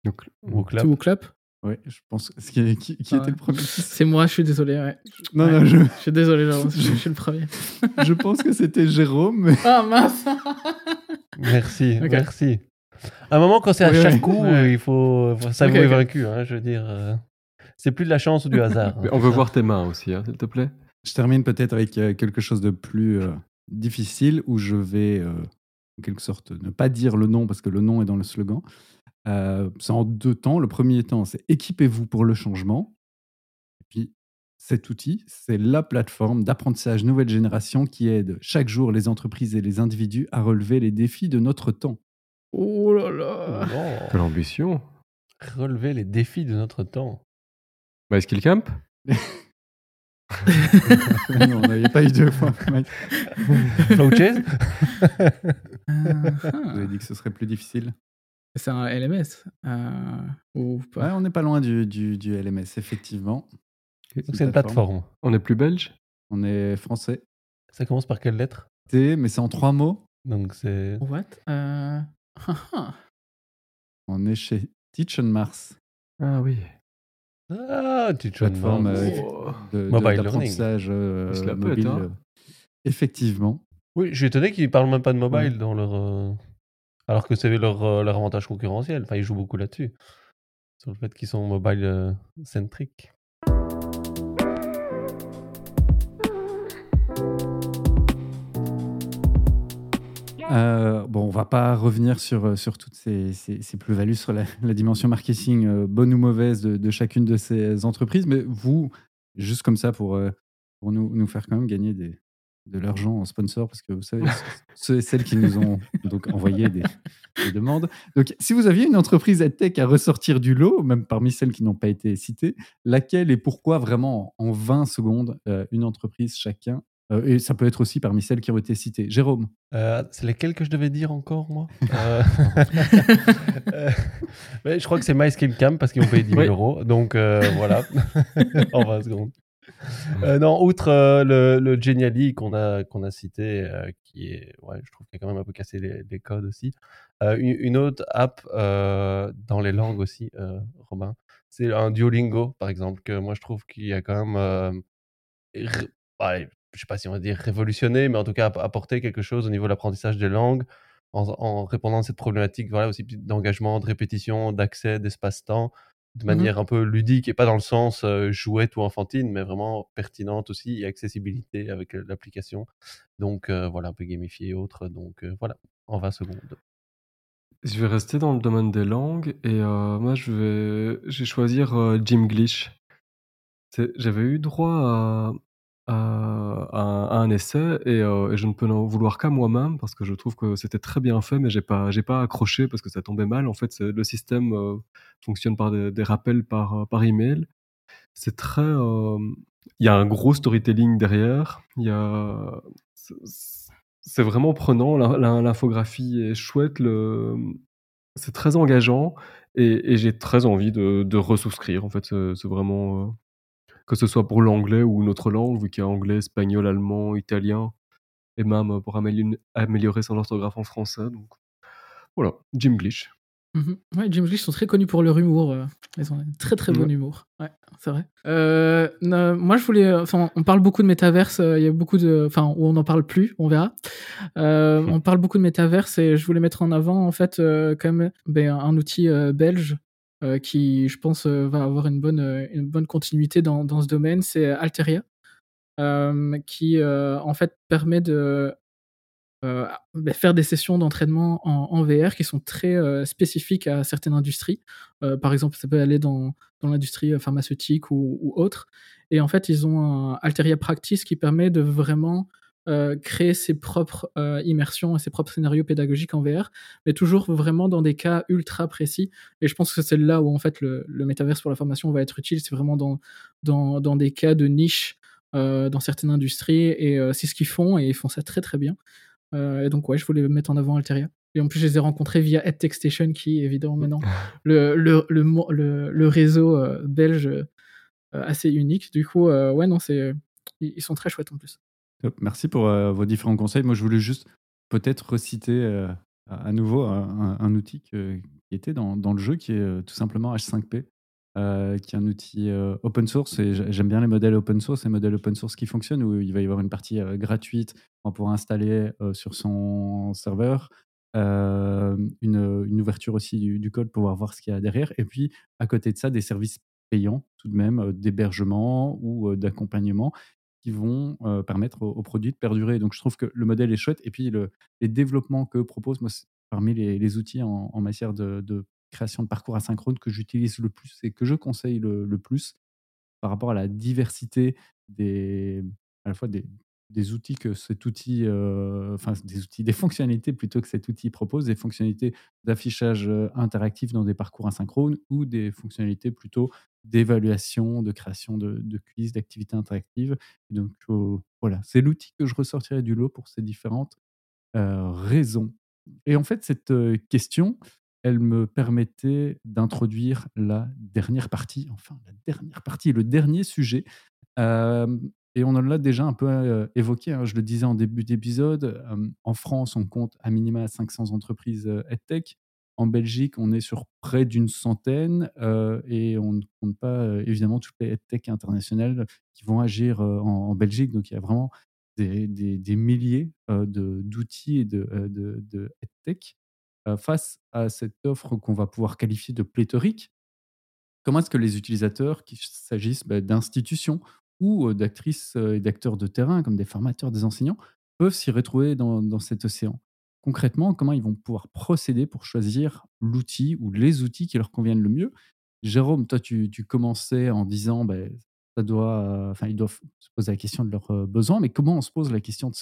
Donc, Ou au club. Tout au clap? Oui, je pense. ce Qui, qui, qui Ouais. était le premier C'est moi, je suis désolé, ouais. Non, Ouais. non, je, Je suis désolé, je, je suis le premier. je pense que c'était Jérôme. mais- Ah mince Merci, merci. À un moment, quand c'est à chaque coup, Ouais. il faut, faut s'avouer vaincu. hein, je veux dire, euh, c'est plus de la chance ou du hasard. hein, on veut ça. voir tes mains aussi, hein, s'il te plaît. Je termine peut-être avec euh, quelque chose de plus euh, difficile où je vais, euh, en quelque sorte, ne pas dire le nom parce que le nom est dans le slogan. Euh, c'est en deux temps. Le premier temps, c'est équipez-vous pour le changement. Et puis, cet outil, c'est la plateforme d'apprentissage nouvelle génération qui aide chaque jour les entreprises et les individus à relever les défis de notre temps. Oh là là. Quelle ambition. Relever les défis de notre temps. Bah, Skill Camp non, il n'y a pas eu deux fois. Mike. Flow Chase? Vous avez dit que ce serait plus difficile. C'est un LMS euh, Ou Ouais, on n'est pas loin du, du- du LMS, effectivement. Donc c'est une plateforme. On est plus belge? On est français. Ça commence par quelle lettre? T, mais c'est en trois mots. Donc c'est. What? Euh... On est chez Teach on Mars, Ah oui. Ah, tu te plateforme euh, Oh. de- Mobile d'apprentissage euh, se la mobile. hein. euh, Effectivement. Oui, je suis étonné qu'ils parlent même pas de mobile Ouais. dans leur. euh, Alors que c'est leur, euh, leur avantage concurrentiel. Enfin, ils jouent beaucoup là-dessus. Sur le fait qu'ils sont mobile euh, Euh, bon, on va pas revenir sur, euh, sur toutes ces, ces- ces plus-values, sur la, la dimension marketing, euh, bonne ou mauvaise, de, de chacune de ces entreprises. Mais vous, juste comme ça, pour, euh, pour nous, nous faire quand même gagner des, de l'argent en sponsor, parce que vous savez, ceux et celles qui nous ont donc envoyé des, des demandes. Donc, si vous aviez une entreprise EdTech à ressortir du lot, même parmi celles qui n'ont pas été citées, laquelle et pourquoi vraiment en 20 secondes, une entreprise chacun euh, Et ça peut être aussi parmi celles qui ont été citées. Jérôme Euh, c'est lesquels que je devais dire encore, moi Euh, Je crois que c'est MySkillCamp parce qu'ils ont payé 10 000 Oui. euros. Donc voilà, en 20 secondes. Non, outre le, le Geniali qu'on a, qu'on a cité, qui est, ouais, je trouve qu'il a quand même un peu cassé les, les codes aussi. Une, une autre app dans les langues aussi, Robin, c'est un Duolingo, par exemple, que moi je trouve qu'il y a quand même. Je sais pas si on va dire révolutionné, mais en tout cas app- apporter quelque chose au niveau de l'apprentissage des langues en, en répondant à cette problématique voilà, aussi d'engagement, de répétition, d'accès, d'espace-temps, de Mhm. manière un peu ludique et pas dans le sens euh, jouette ou enfantine, mais vraiment pertinente aussi et accessibilité avec l'application. Donc euh, voilà, un peu gamifié et autres. Donc euh, voilà, en 20 secondes. Je vais rester dans le domaine des langues et moi je vais, je vais choisir Jimglish. C'est- J'avais eu droit à, à- un essai et, euh, et je ne peux en vouloir qu'à moi-même parce que je trouve que c'était très bien fait, mais j'ai pas, j'ai pas accroché parce que ça tombait mal. En fait, le système euh, fonctionne par des, rappels par, euh, par email. C'est très, il y a un gros storytelling derrière. Il y c'est- vraiment prenant. L'infographie est chouette. Le, c'est très engageant et, j'ai très envie de, de ressouscrire. En fait, c'est vraiment que ce soit pour l'anglais ou une autre langue, vu qu'il y a anglais, espagnol, allemand, italien, et même euh, pour améliorer, son orthographe en français. Donc voilà, Jim Glitch. Mhm. Ouais, James Glitch sont très connus pour leur humour. euh, Ils ont un très très bon humour. Ouais, c'est vrai. Euh, moi, je voulais. Enfin, on parle beaucoup de métaverse. Il y a beaucoup de. Enfin, où on n'en parle plus. On verra. On parle beaucoup de métaverse et je voulais mettre en avant en fait quand même ben, un outil belge. Euh, qui, je pense, euh, va avoir une bonne, euh, une bonne continuité dans, dans ce domaine, c'est Alteria, qui en fait permet de euh, bah, faire des sessions d'entraînement en, VR qui sont très spécifiques à certaines industries. Par exemple, ça peut aller dans, dans l'industrie pharmaceutique ou, ou autre. Et en fait, ils ont un Alteria Practice qui permet de vraiment euh, créer ses propres euh, immersions et ses propres scénarios pédagogiques en VR, mais toujours vraiment dans des cas ultra précis. Et je pense que c'est là où en fait le, le métaverse pour la formation va être utile. C'est vraiment dans, dans, dans des cas de niche dans certaines industries, et c'est ce qu'ils font, et ils font ça très très bien. et donc, ouais, je voulais mettre en avant Alteria. Et en plus, je les ai rencontrés via EdTech Station, qui est évidemment maintenant le, le, le, le réseau belge assez unique. Du coup, ouais, non, c'est, ils sont très chouettes en plus. Merci pour vos différents conseils. Moi, je voulais juste peut-être reciter à nouveau un, outil qui était dans, le jeu, qui est tout simplement H5P, qui est un outil open source. Et j'aime bien les modèles open source, les modèles open source qui fonctionnent, où il va y avoir une partie gratuite pour pouvoir installer sur son serveur. une, une, ouverture aussi du, du, code pour pouvoir voir ce qu'il y a derrière. Et puis, à côté de ça, des services payants tout de même d'hébergement ou d'accompagnement qui vont permettre aux, produits de perdurer. Donc je trouve que le modèle est chouette. Et puis le, les développements que propose, moi, parmi les, outils en, matière de, création de parcours asynchrone que j'utilise le plus et que je conseille le, plus par rapport à la diversité des, à la fois des, outils que cet outil, enfin des outils, des fonctionnalités plutôt que cet outil propose, des fonctionnalités d'affichage interactif dans des parcours asynchrones ou des fonctionnalités plutôt d'évaluation, de création de, quiz, d'activités interactives. donc euh, voilà, c'est l'outil que je ressortirai du lot pour ces différentes raisons. Et en fait, cette question, elle me permettait d'introduire la dernière partie, enfin la dernière partie, le dernier sujet. Et on en l'a déjà un peu euh, évoqué, hein, je le disais en début d'épisode, en France, on compte à minima 500 entreprises euh, EdTech. En Belgique, on est sur près d'une centaine euh, et on ne compte pas évidemment toutes les EdTech internationales qui vont agir en, Belgique. Donc il y a vraiment des, des, milliers d'outils et de, de, EdTech. face à cette offre qu'on va pouvoir qualifier de pléthorique, comment est-ce que les utilisateurs, qu'il s'agisse bah, d'institutions ou d'actrices et d'acteurs de terrain, comme des formateurs, des enseignants, peuvent s'y retrouver dans, cet océan? Concrètement, comment ils vont pouvoir procéder pour choisir l'outil ou les outils qui leur conviennent le mieux. Jérôme, toi, tu, commençais en disant, ben, ça doit, enfin, ils doivent se poser la question de leurs besoins, mais comment on se pose la question de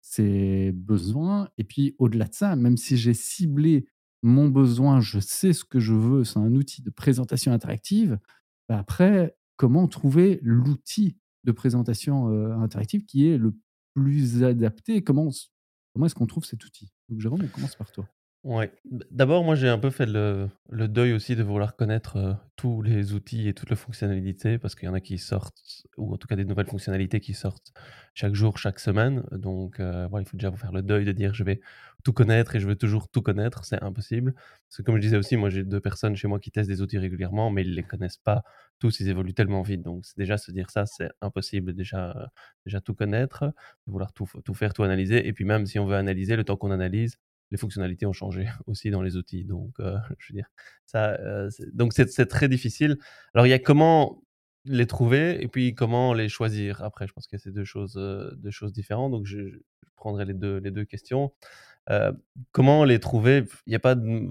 ces, besoins? Et puis, au-delà de ça, même si j'ai ciblé mon besoin, je sais ce que je veux, c'est un outil de présentation interactive, ben après, comment trouver l'outil de présentation interactive qui est le plus adapté? Comment, comment est-ce qu'on trouve cet outil? Donc, Jérôme, on commence par toi. Ouais. D'abord, moi, j'ai un peu fait le, deuil aussi de vouloir connaître tous les outils et toutes les fonctionnalités, parce qu'il y en a qui sortent, ou en tout cas des nouvelles fonctionnalités qui sortent chaque jour, chaque semaine. Donc, voilà, il faut déjà vous faire le deuil de dire je vais tout connaître et je veux toujours tout connaître. C'est impossible. Parce que, comme je disais aussi, moi, j'ai deux personnes chez moi qui testent des outils régulièrement, mais ils ne les connaissent pas tous, ils évoluent tellement vite. Donc, déjà, se dire ça, c'est impossible. Déjà, déjà tout connaître, vouloir tout, tout faire, tout analyser. Et puis, même si on veut analyser, le temps qu'on analyse, les fonctionnalités ont changé aussi dans les outils. Donc, euh, je veux dire, ça, euh, donc c'est très difficile. Alors, il y a comment les trouver et puis comment les choisir après? Je pense que c'est deux choses, euh, deux choses différentes. Donc, je, prendrai les deux, les deux questions. comment les trouver? Il n'y a pas de,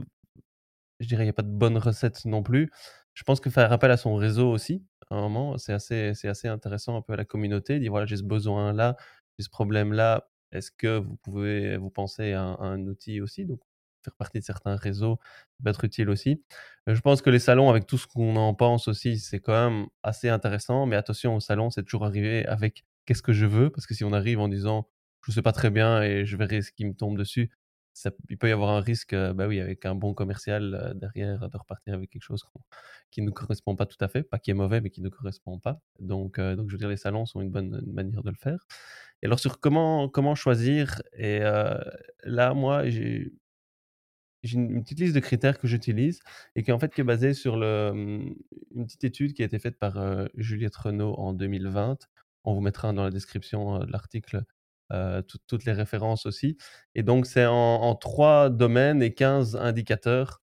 je dirais, il y a pas de bonne recette non plus. Je pense que faire appel à son réseau aussi, à un moment, c'est assez, c'est assez intéressant un peu à la communauté. Dire voilà, j'ai ce besoin-là, j'ai ce problème-là est-ce que vous pouvez vous penser à un, outil aussi donc faire partie de certains réseaux peut être utile aussi. je pense que les salons, avec tout ce qu'on en pense aussi, c'est quand même assez intéressant. Mais attention, au salon, c'est toujours arriver avec qu'est-ce que je veux, parce que si on arrive en disant je ne sais pas très bien et je verrai ce qui me tombe dessus, ça, il peut y avoir un risque, bah oui, avec un bon commercial derrière, de repartir avec quelque chose qui ne nous correspond pas tout à fait, pas qui est mauvais, mais qui ne correspond pas. Donc, donc je veux dire, les salons sont une bonne manière de le faire. Et alors, sur comment, comment choisir, et là, moi, j'ai une petite liste de critères que j'utilise et qui en fait est basée sur le, mmh, une petite étude qui a été faite par Juliette Renault en 2020. On vous mettra dans la description de l'article toutes les références aussi. Et donc, c'est en, trois domaines et 15 indicateurs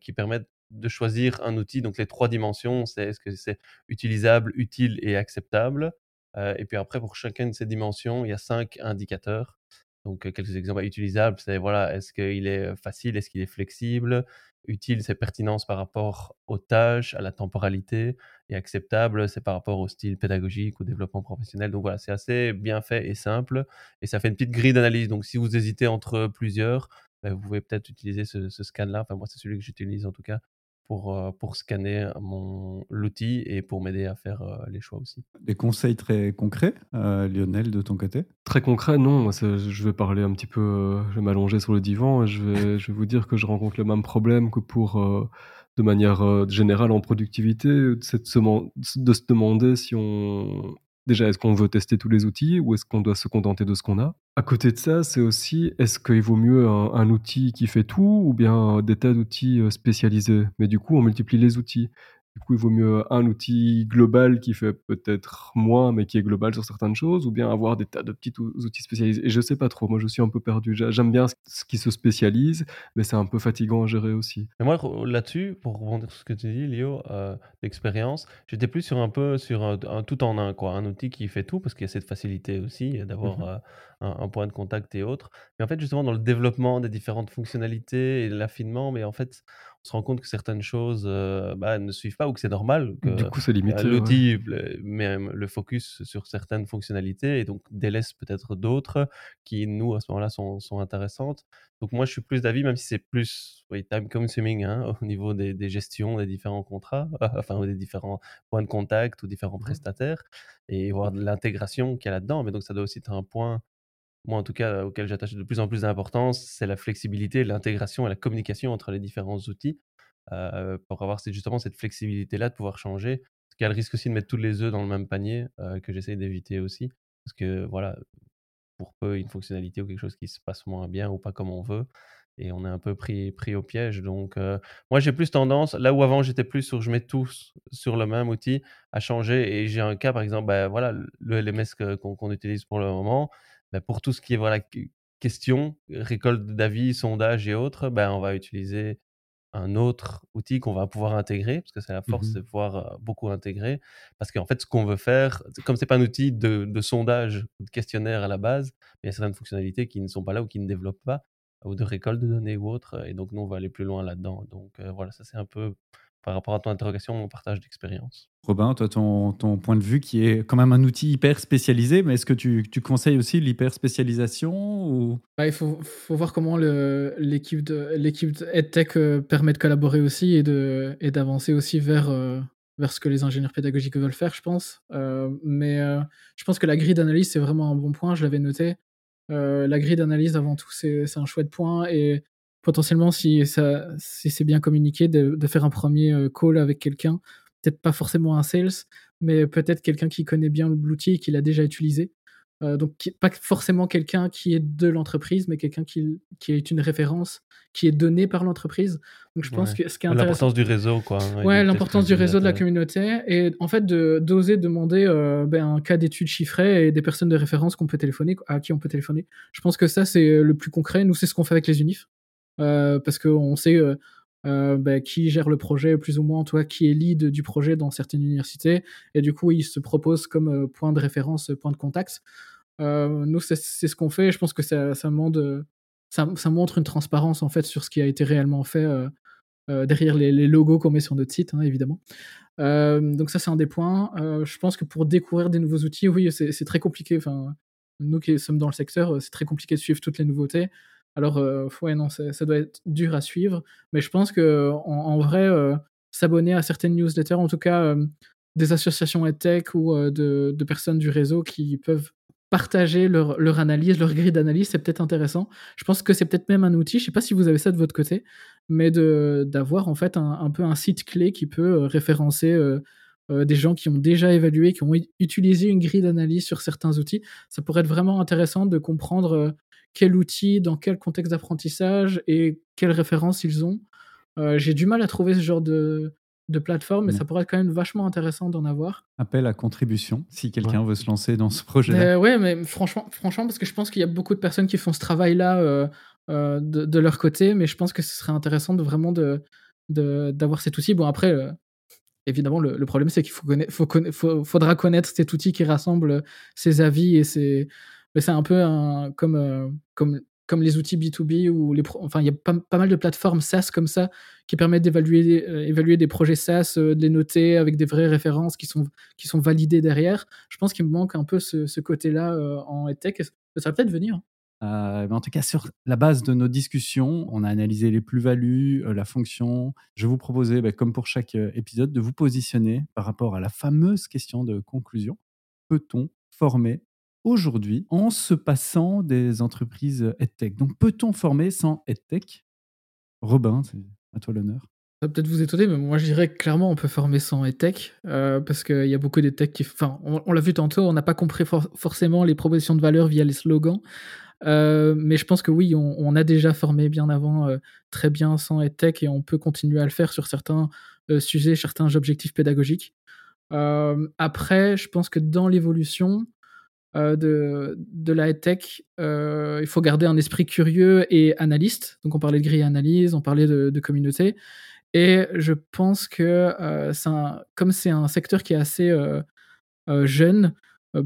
qui permettent de choisir un outil. Donc, les trois dimensions, c'est est-ce que c'est utilisable, utile et acceptable? Et puis après, pour chacune de ces dimensions, il y a cinq indicateurs. Donc, quelques exemples utilisables, c'est voilà, est-ce qu'il est facile, est-ce qu'il est flexible, utile, c'est pertinence par rapport aux tâches, à la temporalité, et acceptable, c'est par rapport au style pédagogique, au développement professionnel. Donc voilà, c'est assez bien fait et simple, et ça fait une petite grille d'analyse. Donc si vous hésitez entre plusieurs, ben, vous pouvez peut-être utiliser ce scan-là. Enfin, moi, c'est celui que j'utilise en tout cas pour, euh, pour scanner mon l'outil et pour m'aider à faire euh, les choix aussi. Des conseils très concrets, euh, Lionel, de ton côté? Très concret, non. Je vais parler un petit peu, je vais m'allonger sur le divan et je vais, je vais vous dire que je rencontre le même problème que pour, de manière générale en productivité, c'est de se demander si on Déjà, est-ce qu'on veut tester tous les outils ou est-ce qu'on doit se contenter de ce qu'on a? À côté de ça, c'est aussi est-ce qu'il vaut mieux un, outil qui fait tout ou bien des tas d'outils euh, spécialisés? Mais du coup, on multiplie les outils. Du coup, il vaut mieux un outil global qui fait peut-être moins, mais qui est global sur certaines choses, ou bien avoir des tas de petits outils spécialisés. Et je sais pas trop. Moi, je suis un peu perdu. J'aime bien ce qui se spécialise, mais c'est un peu fatigant à gérer aussi. Et moi, là-dessus, pour rebondir sur ce que tu dis, Léo, euh, l'expérience, j'étais plus sur un peu sur un, tout en un, quoi. Un outil qui fait tout, parce qu'il y a cette facilité aussi d'avoir mmh euh, un, un, point de contact et autres. Mais en fait, justement, dans le développement des différentes fonctionnalités et l'affinement, mais en fait, se rend compte que certaines choses euh, bah, ne suivent pas ou que c'est normal. Que, du coup, c'est limité. L'outil met le focus sur certaines fonctionnalités et donc délaisse peut-être d'autres qui, nous, à ce moment-là, sont, sont, intéressantes. Donc, moi, je suis plus d'avis, même si c'est plus oui, time consuming hein, au niveau des, des, gestions des différents contrats, enfin, des différents points de contact ou différents prestataires et voir de l'intégration qu'il y a là-dedans. Mais donc, ça doit aussi être un point moi en tout cas, auquel j'attache de plus en plus d'importance, c'est la flexibilité, l'intégration et la communication entre les différents outils euh, pour avoir justement cette flexibilité-là de pouvoir changer. Parce qu'il risque aussi de mettre tous les œufs dans le même panier euh, que j'essaie d'éviter aussi. Parce que voilà, pour peu une fonctionnalité ou quelque chose qui se passe moins bien ou pas comme on veut, et on est un peu pris, pris au piège. Donc, euh, moi, j'ai plus tendance, là où avant j'étais plus sur je mets tous sur le même outil, à changer. Et j'ai un cas, par exemple, ben, voilà, le LMS qu'on utilise pour le moment, bah, pour tout ce qui est voilà, question, récolte d'avis, sondage et autres, ben, on va utiliser un autre outil qu'on va pouvoir intégrer, parce que c'est la mmh force de pouvoir beaucoup intégrer. Parce qu'en fait, ce qu'on veut faire, comme ce n'est pas un outil de, de, sondage ou de questionnaire à la base, il y a certaines fonctionnalités qui ne sont pas là ou qui ne développent pas, ou de récolte de données ou autre. Et donc, nous, on va aller plus loin là-dedans. Donc, voilà, ça c'est un peu par rapport à ton interrogation, mon partage d'expérience? Robin, toi, ton, ton, point de vue qui est quand même un outil hyper spécialisé, mais est-ce que tu, tu, conseilles aussi l'hyper spécialisation ou... Bah, il faut, faut, voir comment l'équipe de, EdTech euh, permet de collaborer aussi et d'avancer et aussi vers, euh, vers ce que les ingénieurs pédagogiques veulent faire, je pense. Euh, mais je pense que la grille d'analyse, c'est vraiment un bon point, je l'avais noté. la grille d'analyse, avant tout, c'est un chouette point. Et potentiellement, si, ça, si c'est bien communiqué, de, de, faire un premier euh, call avec quelqu'un, peut-être pas forcément un sales, mais peut-être quelqu'un qui connaît bien l'outil et qui l'a déjà utilisé. Euh, donc, pas forcément quelqu'un qui est de l'entreprise, mais quelqu'un qui, qui est une référence, qui est donné par l'entreprise. Donc, je pense que ce qui est intéressant. L'importance du réseau, quoi. Hein, ouais, l'importance du réseau de la communauté. Et en fait, d'oser de, demander euh, ben, un cas d'étude chiffré et des personnes de référence qu'on peut téléphoner, à qui on peut téléphoner. Je pense que ça, c'est le plus concret. Nous, c'est ce qu'on fait avec les unifs. Euh, parce qu'on sait euh, euh, bah, qui gère le projet, plus ou moins, toi, qui est lead du projet dans certaines universités. Et du coup, il se propose comme point de référence, point de contact. nous, c'est ce qu'on fait. Je pense que ça, montre, une transparence en fait sur ce qui a été réellement fait derrière les, logos qu'on met sur notre site, hein, évidemment. donc ça, c'est un des points. je pense que pour découvrir des nouveaux outils, oui, c'est très compliqué. Nous qui sommes dans le secteur, c'est très compliqué de suivre toutes les nouveautés. Alors, euh, ouais, non, ça, doit être dur à suivre. Mais je pense que en, vrai, euh, s'abonner à certaines newsletters, en tout cas euh, des associations EdTech ou de, personnes du réseau qui peuvent partager leur, analyse, leur grille d'analyse, c'est peut-être intéressant. Je pense que c'est peut-être même un outil, je ne sais pas si vous avez ça de votre côté, mais d'avoir en fait un, peu un site clé qui peut référencer des gens qui ont déjà évalué, qui ont utilisé une grille d'analyse sur certains outils. Ça pourrait être vraiment intéressant de comprendre quel outil, dans quel contexte d'apprentissage et quelles références ils ont. Euh, j'ai du mal à trouver ce genre de, de plateforme, mais ça pourrait être quand même vachement intéressant d'en avoir. Appel à contribution, si quelqu'un veut se lancer dans ce projet-là. ouais, mais franchement, franchement, parce que je pense qu'il y a beaucoup de personnes qui font ce travail-là euh, euh, de, leur côté, mais je pense que ce serait intéressant de vraiment de, d'avoir cet outil. Bon, après, évidemment, le, problème, c'est qu'il faut, faut, faudra connaître cet outil qui rassemble ses avis et ses, mais c'est un peu comme, euh, comme, comme les outils B2B ou les enfin il y a pas, pas, mal de plateformes SaaS comme ça qui permettent d'évaluer euh, évaluer des projets SaaS, euh, de les noter avec des vraies références qui sont qui sont validées derrière. Je pense qu'il me manque un peu ce, côté-là en EdTech. Ça va peut-être venir. Hein. En tout cas, sur la base de nos discussions, on a analysé les plus-values, la fonction. Je vous proposais, bah, comme pour chaque épisode, de vous positionner par rapport à la fameuse question de conclusion. Peut-on former aujourd'hui en se passant des entreprises EdTech Donc, peut-on former sans EdTech? Robin, c'est à toi l'honneur. Ça va peut-être vous étonner, mais moi je dirais clairement on peut former sans EdTech, euh, parce qu'il y a beaucoup d'EdTech qui. Enfin, on, l'a vu tantôt, on n'a pas compris forcément les propositions de valeur via les slogans. Euh, mais je pense que oui, on, a déjà formé bien avant euh, très bien sans EdTech et on peut continuer à le faire sur certains sujets, certains objectifs pédagogiques. après, je pense que dans l'évolution, euh, de, de la tech, euh, il faut garder un esprit curieux et analyste. Donc on parlait de grille analyse, on parlait de, communauté. Et je pense que euh, comme c'est un secteur qui est assez jeune,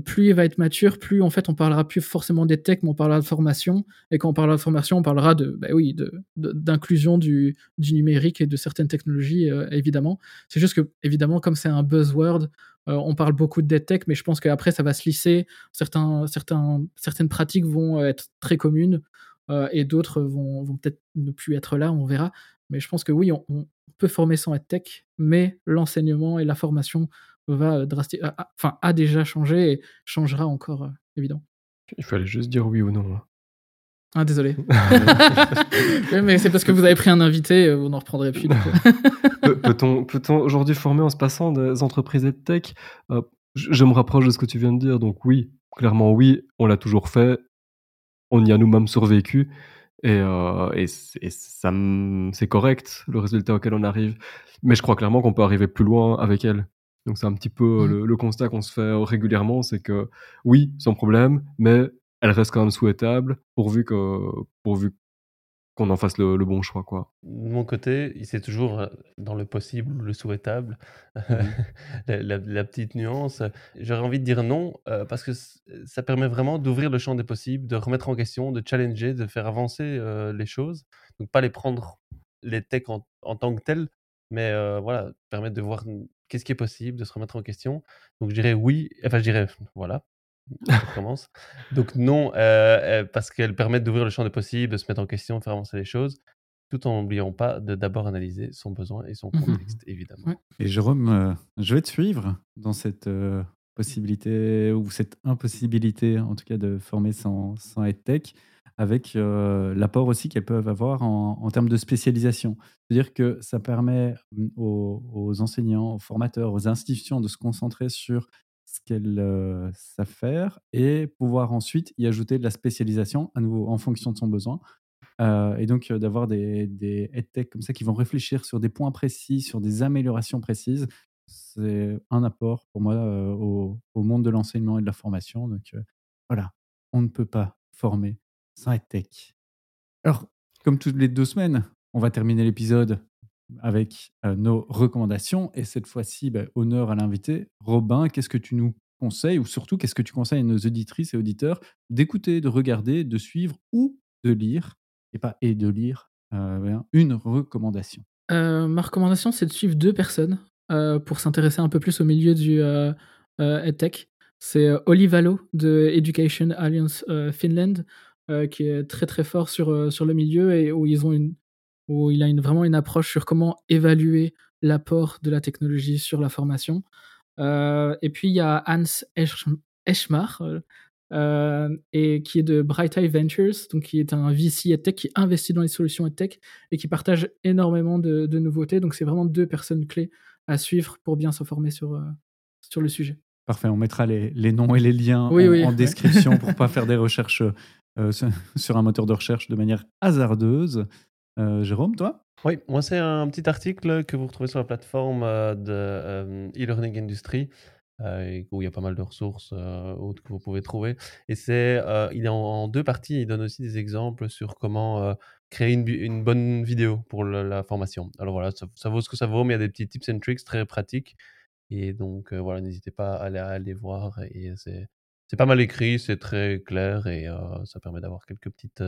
plus il va être mature, plus en fait on parlera plus forcément des tech, mais on parlera de formation. Et quand on parlera de formation, on parlera de, bah oui, d'inclusion du, du, numérique et de certaines technologies, évidemment. C'est juste que, évidemment, comme c'est un buzzword, on parle beaucoup de dead tech, mais je pense qu'après, ça va se lisser. Certains, certains, certaines pratiques vont être très communes euh, et d'autres vont, peut-être ne plus être là, on verra. Mais je pense que oui, on, peut former sans être tech, mais l'enseignement et la formation va drastiquement, enfin, a déjà changé et changera encore, euh, évidemment. Il fallait juste dire oui ou non. Hein. Ah, désolé. mais c'est parce que vous avez pris un invité, vous n'en reprendrez plus. Peut-on peut aujourd'hui former en se passant des entreprises de tech? Euh, Je me rapproche de ce que tu viens de dire, donc oui, clairement oui, on l'a toujours fait, on y a nous-mêmes survécu, et, euh, et c'est correct le résultat auquel on arrive. Mais je crois clairement qu'on peut arriver plus loin avec elle. Donc c'est un petit peu mmh. le, constat qu'on se fait régulièrement, c'est que oui, sans problème, mais elle reste quand même souhaitable pourvu que pourvu qu'on en fasse le, bon choix, quoi. De mon côté, c'est toujours euh, dans le possible, le souhaitable, mmh la, petite nuance. J'aurais envie de dire non, euh, parce que ça permet vraiment d'ouvrir le champ des possibles, de remettre en question, de challenger, de faire avancer euh, les choses. Donc pas les prendre les techs en, tant que tels, mais voilà, permettre de voir qu'est-ce qui est possible, de se remettre en question. Donc je dirais oui, enfin je dirais voilà, commence. Donc non, euh, euh, parce qu'elles permettent d'ouvrir le champ des possibles, de se mettre en question, de faire avancer les choses, tout en n'oubliant pas de d'abord analyser son besoin et son mmh contexte, évidemment. Et Jérôme, euh, je vais te suivre dans cette possibilité ou cette impossibilité, en tout cas, de former sans, sans tech, avec l'apport aussi qu'elles peuvent avoir en, termes de spécialisation. C'est-à-dire que ça permet mmh, aux, enseignants, aux formateurs, aux institutions de se concentrer sur ce qu'elles savent faire et pouvoir ensuite y ajouter de la spécialisation, à nouveau en fonction de son besoin. et donc d'avoir des, des head comme ça qui vont réfléchir sur des points précis, sur des améliorations précises, c'est un apport pour moi au, monde de l'enseignement et de la formation. Donc voilà, on ne peut pas former sans head Alors, comme toutes les deux semaines, on va terminer l'épisode avec nos recommandations. Et cette fois-ci, bah, honneur à l'invité. Robin, qu'est-ce que tu nous conseilles, ou surtout, qu'est-ce que tu conseilles à nos auditrices et auditeurs d'écouter, de regarder, de suivre ou de lire, et pas et de lire, une recommandation? Ma recommandation, c'est de suivre deux personnes pour s'intéresser un peu plus au milieu du EdTech. C'est Olivalo de Education Alliance Finland, qui est très très fort sur le milieu et où ils ont une, où il a une, vraiment une approche sur comment évaluer l'apport de la technologie sur la formation. Euh, et puis il y a Hans Eschmar, euh, et qui est de Bright Eye Ventures, donc qui est un VC EdTech qui investit dans les solutions EdTech et qui partage énormément de, nouveautés. Donc c'est vraiment deux personnes clés à suivre pour bien se former sur, euh, sur le sujet. Parfait, on mettra les, les noms et les liens en, description pour pas faire des recherches sur un moteur de recherche de manière hasardeuse. Euh, Jérôme, toi? Oui, moi c'est un petit article que vous retrouvez sur la plateforme euh, de euh, e-learning industry. où il y a pas mal de ressources autres que vous pouvez trouver. Et c'est, il est en, deux parties. Il donne aussi des exemples sur comment créer une, bonne vidéo pour la, formation. Alors voilà, ça, vaut ce que ça vaut, mais il y a des petits tips and tricks très pratiques. Et donc voilà, n'hésitez pas à aller, à aller voir. Et c'est, c'est pas mal écrit, c'est très clair et ça permet d'avoir quelques petites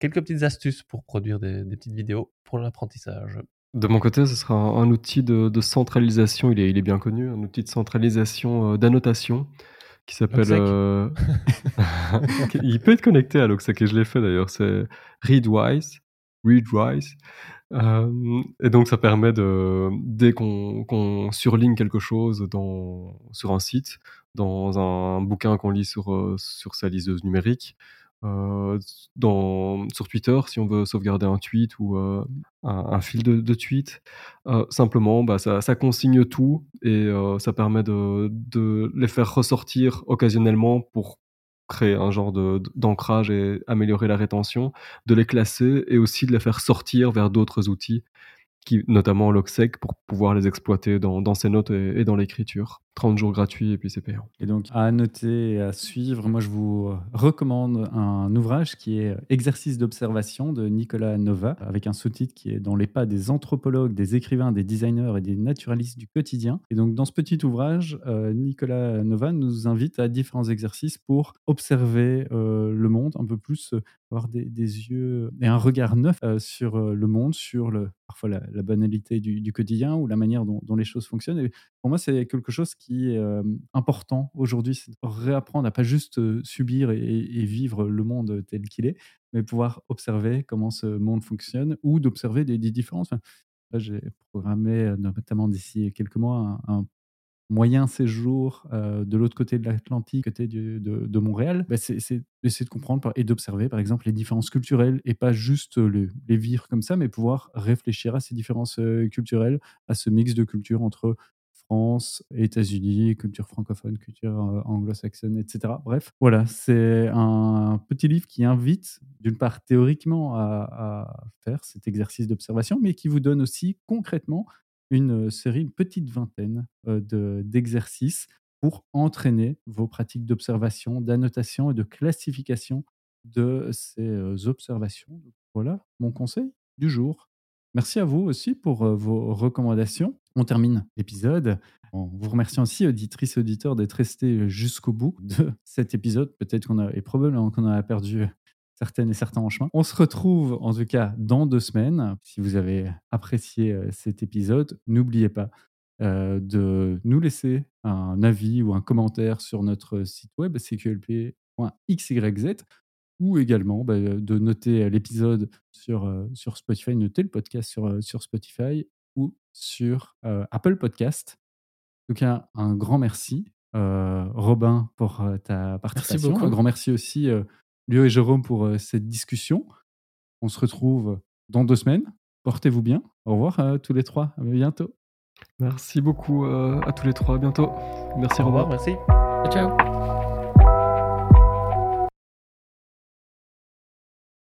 quelques petites astuces pour produire des, petites vidéos pour l'apprentissage. De mon côté, ce sera un, outil de, centralisation, il est, il est, bien connu, un outil de centralisation euh, d'annotation qui s'appelle. euh, il peut être connecté à Loxac et je l'ai fait d'ailleurs. C'est Readwise. Readwise. Euh, et donc ça permet de dès qu'on qu'on surligne quelque chose dans, sur un site, dans un bouquin qu'on lit sur, sur sa liseuse numérique, euh, sur Twitter, si on veut sauvegarder un tweet ou euh, un, fil de, de tweet, euh, simplement, bah, ça, consigne tout et ça permet de, les faire ressortir occasionnellement pour créer un genre d'ancrage et améliorer la rétention, de les classer et aussi de les faire sortir vers d'autres outils, qui, notamment Logsec, pour pouvoir les exploiter dans, ses notes et dans l'écriture. 30 jours gratuits et puis c'est payant. Et donc, à noter à suivre, moi, je vous recommande un ouvrage qui est Exercice d'observation de Nicolas Nova, avec un sous-titre qui est Dans les pas des anthropologues, des écrivains, des designers et des naturalistes du quotidien. Et donc, dans ce petit ouvrage, euh, Nicolas Nova nous invite à différents exercices pour observer euh, le monde un peu plus, euh, avoir des, yeux et un regard neuf sur le monde, sur le, parfois la, banalité du, du quotidien ou la manière dont, dont les choses fonctionnent. Et pour moi, c'est quelque chose qui est euh, important aujourd'hui, c'est de réapprendre à pas juste euh, subir et, vivre le monde tel qu'il est, mais pouvoir observer comment ce monde fonctionne ou d'observer des, différences. J'ai programmé, euh, notamment d'ici quelques mois, un, moyen séjour de l'autre côté de l'Atlantique, côté de, Montréal, bah, c'est d'essayer de comprendre et d'observer, par exemple, les différences culturelles et pas juste euh, le- les vivre comme ça, mais pouvoir réfléchir à ces différences culturelles, à ce mix de cultures entre France, États-Unis, culture francophone, culture euh, anglo-saxonne, etc. Bref, voilà, c'est un petit livre qui invite, d'une part théoriquement, à, faire cet exercice d'observation, mais qui vous donne aussi concrètement une euh, série, une petite vingtaine euh, de- d'exercices pour entraîner vos pratiques d'observation, d'annotation et de classification de ces observations. Voilà mon conseil du jour. Merci à vous aussi pour vos recommandations. On termine l'épisode en vous remerciant aussi, auditrices et auditeurs, d'être restés jusqu'au bout de cet épisode. Peut-être qu'on a, et probablement qu'on a perdu certaines et certains en chemin. On se retrouve en tout cas dans deux semaines. Si vous avez apprécié euh, cet épisode, n'oubliez pas euh, de nous laisser un avis ou un commentaire sur notre site web cqlp.xyz ou également bah, de noter l'épisode sur, euh, Spotify, noter le podcast euh, sur Spotify ou sur euh, Apple Podcast. En tout cas, un grand merci, euh, Robin, pour euh, ta participation. beaucoup. Un grand merci aussi, euh, Léo et Jérôme, pour euh, cette discussion. On se retrouve dans deux semaines. Portez-vous bien. Au revoir tous les trois. À bientôt. Merci beaucoup euh, à tous les trois. À bientôt. Merci Au Robin. revoir, merci. Ciao.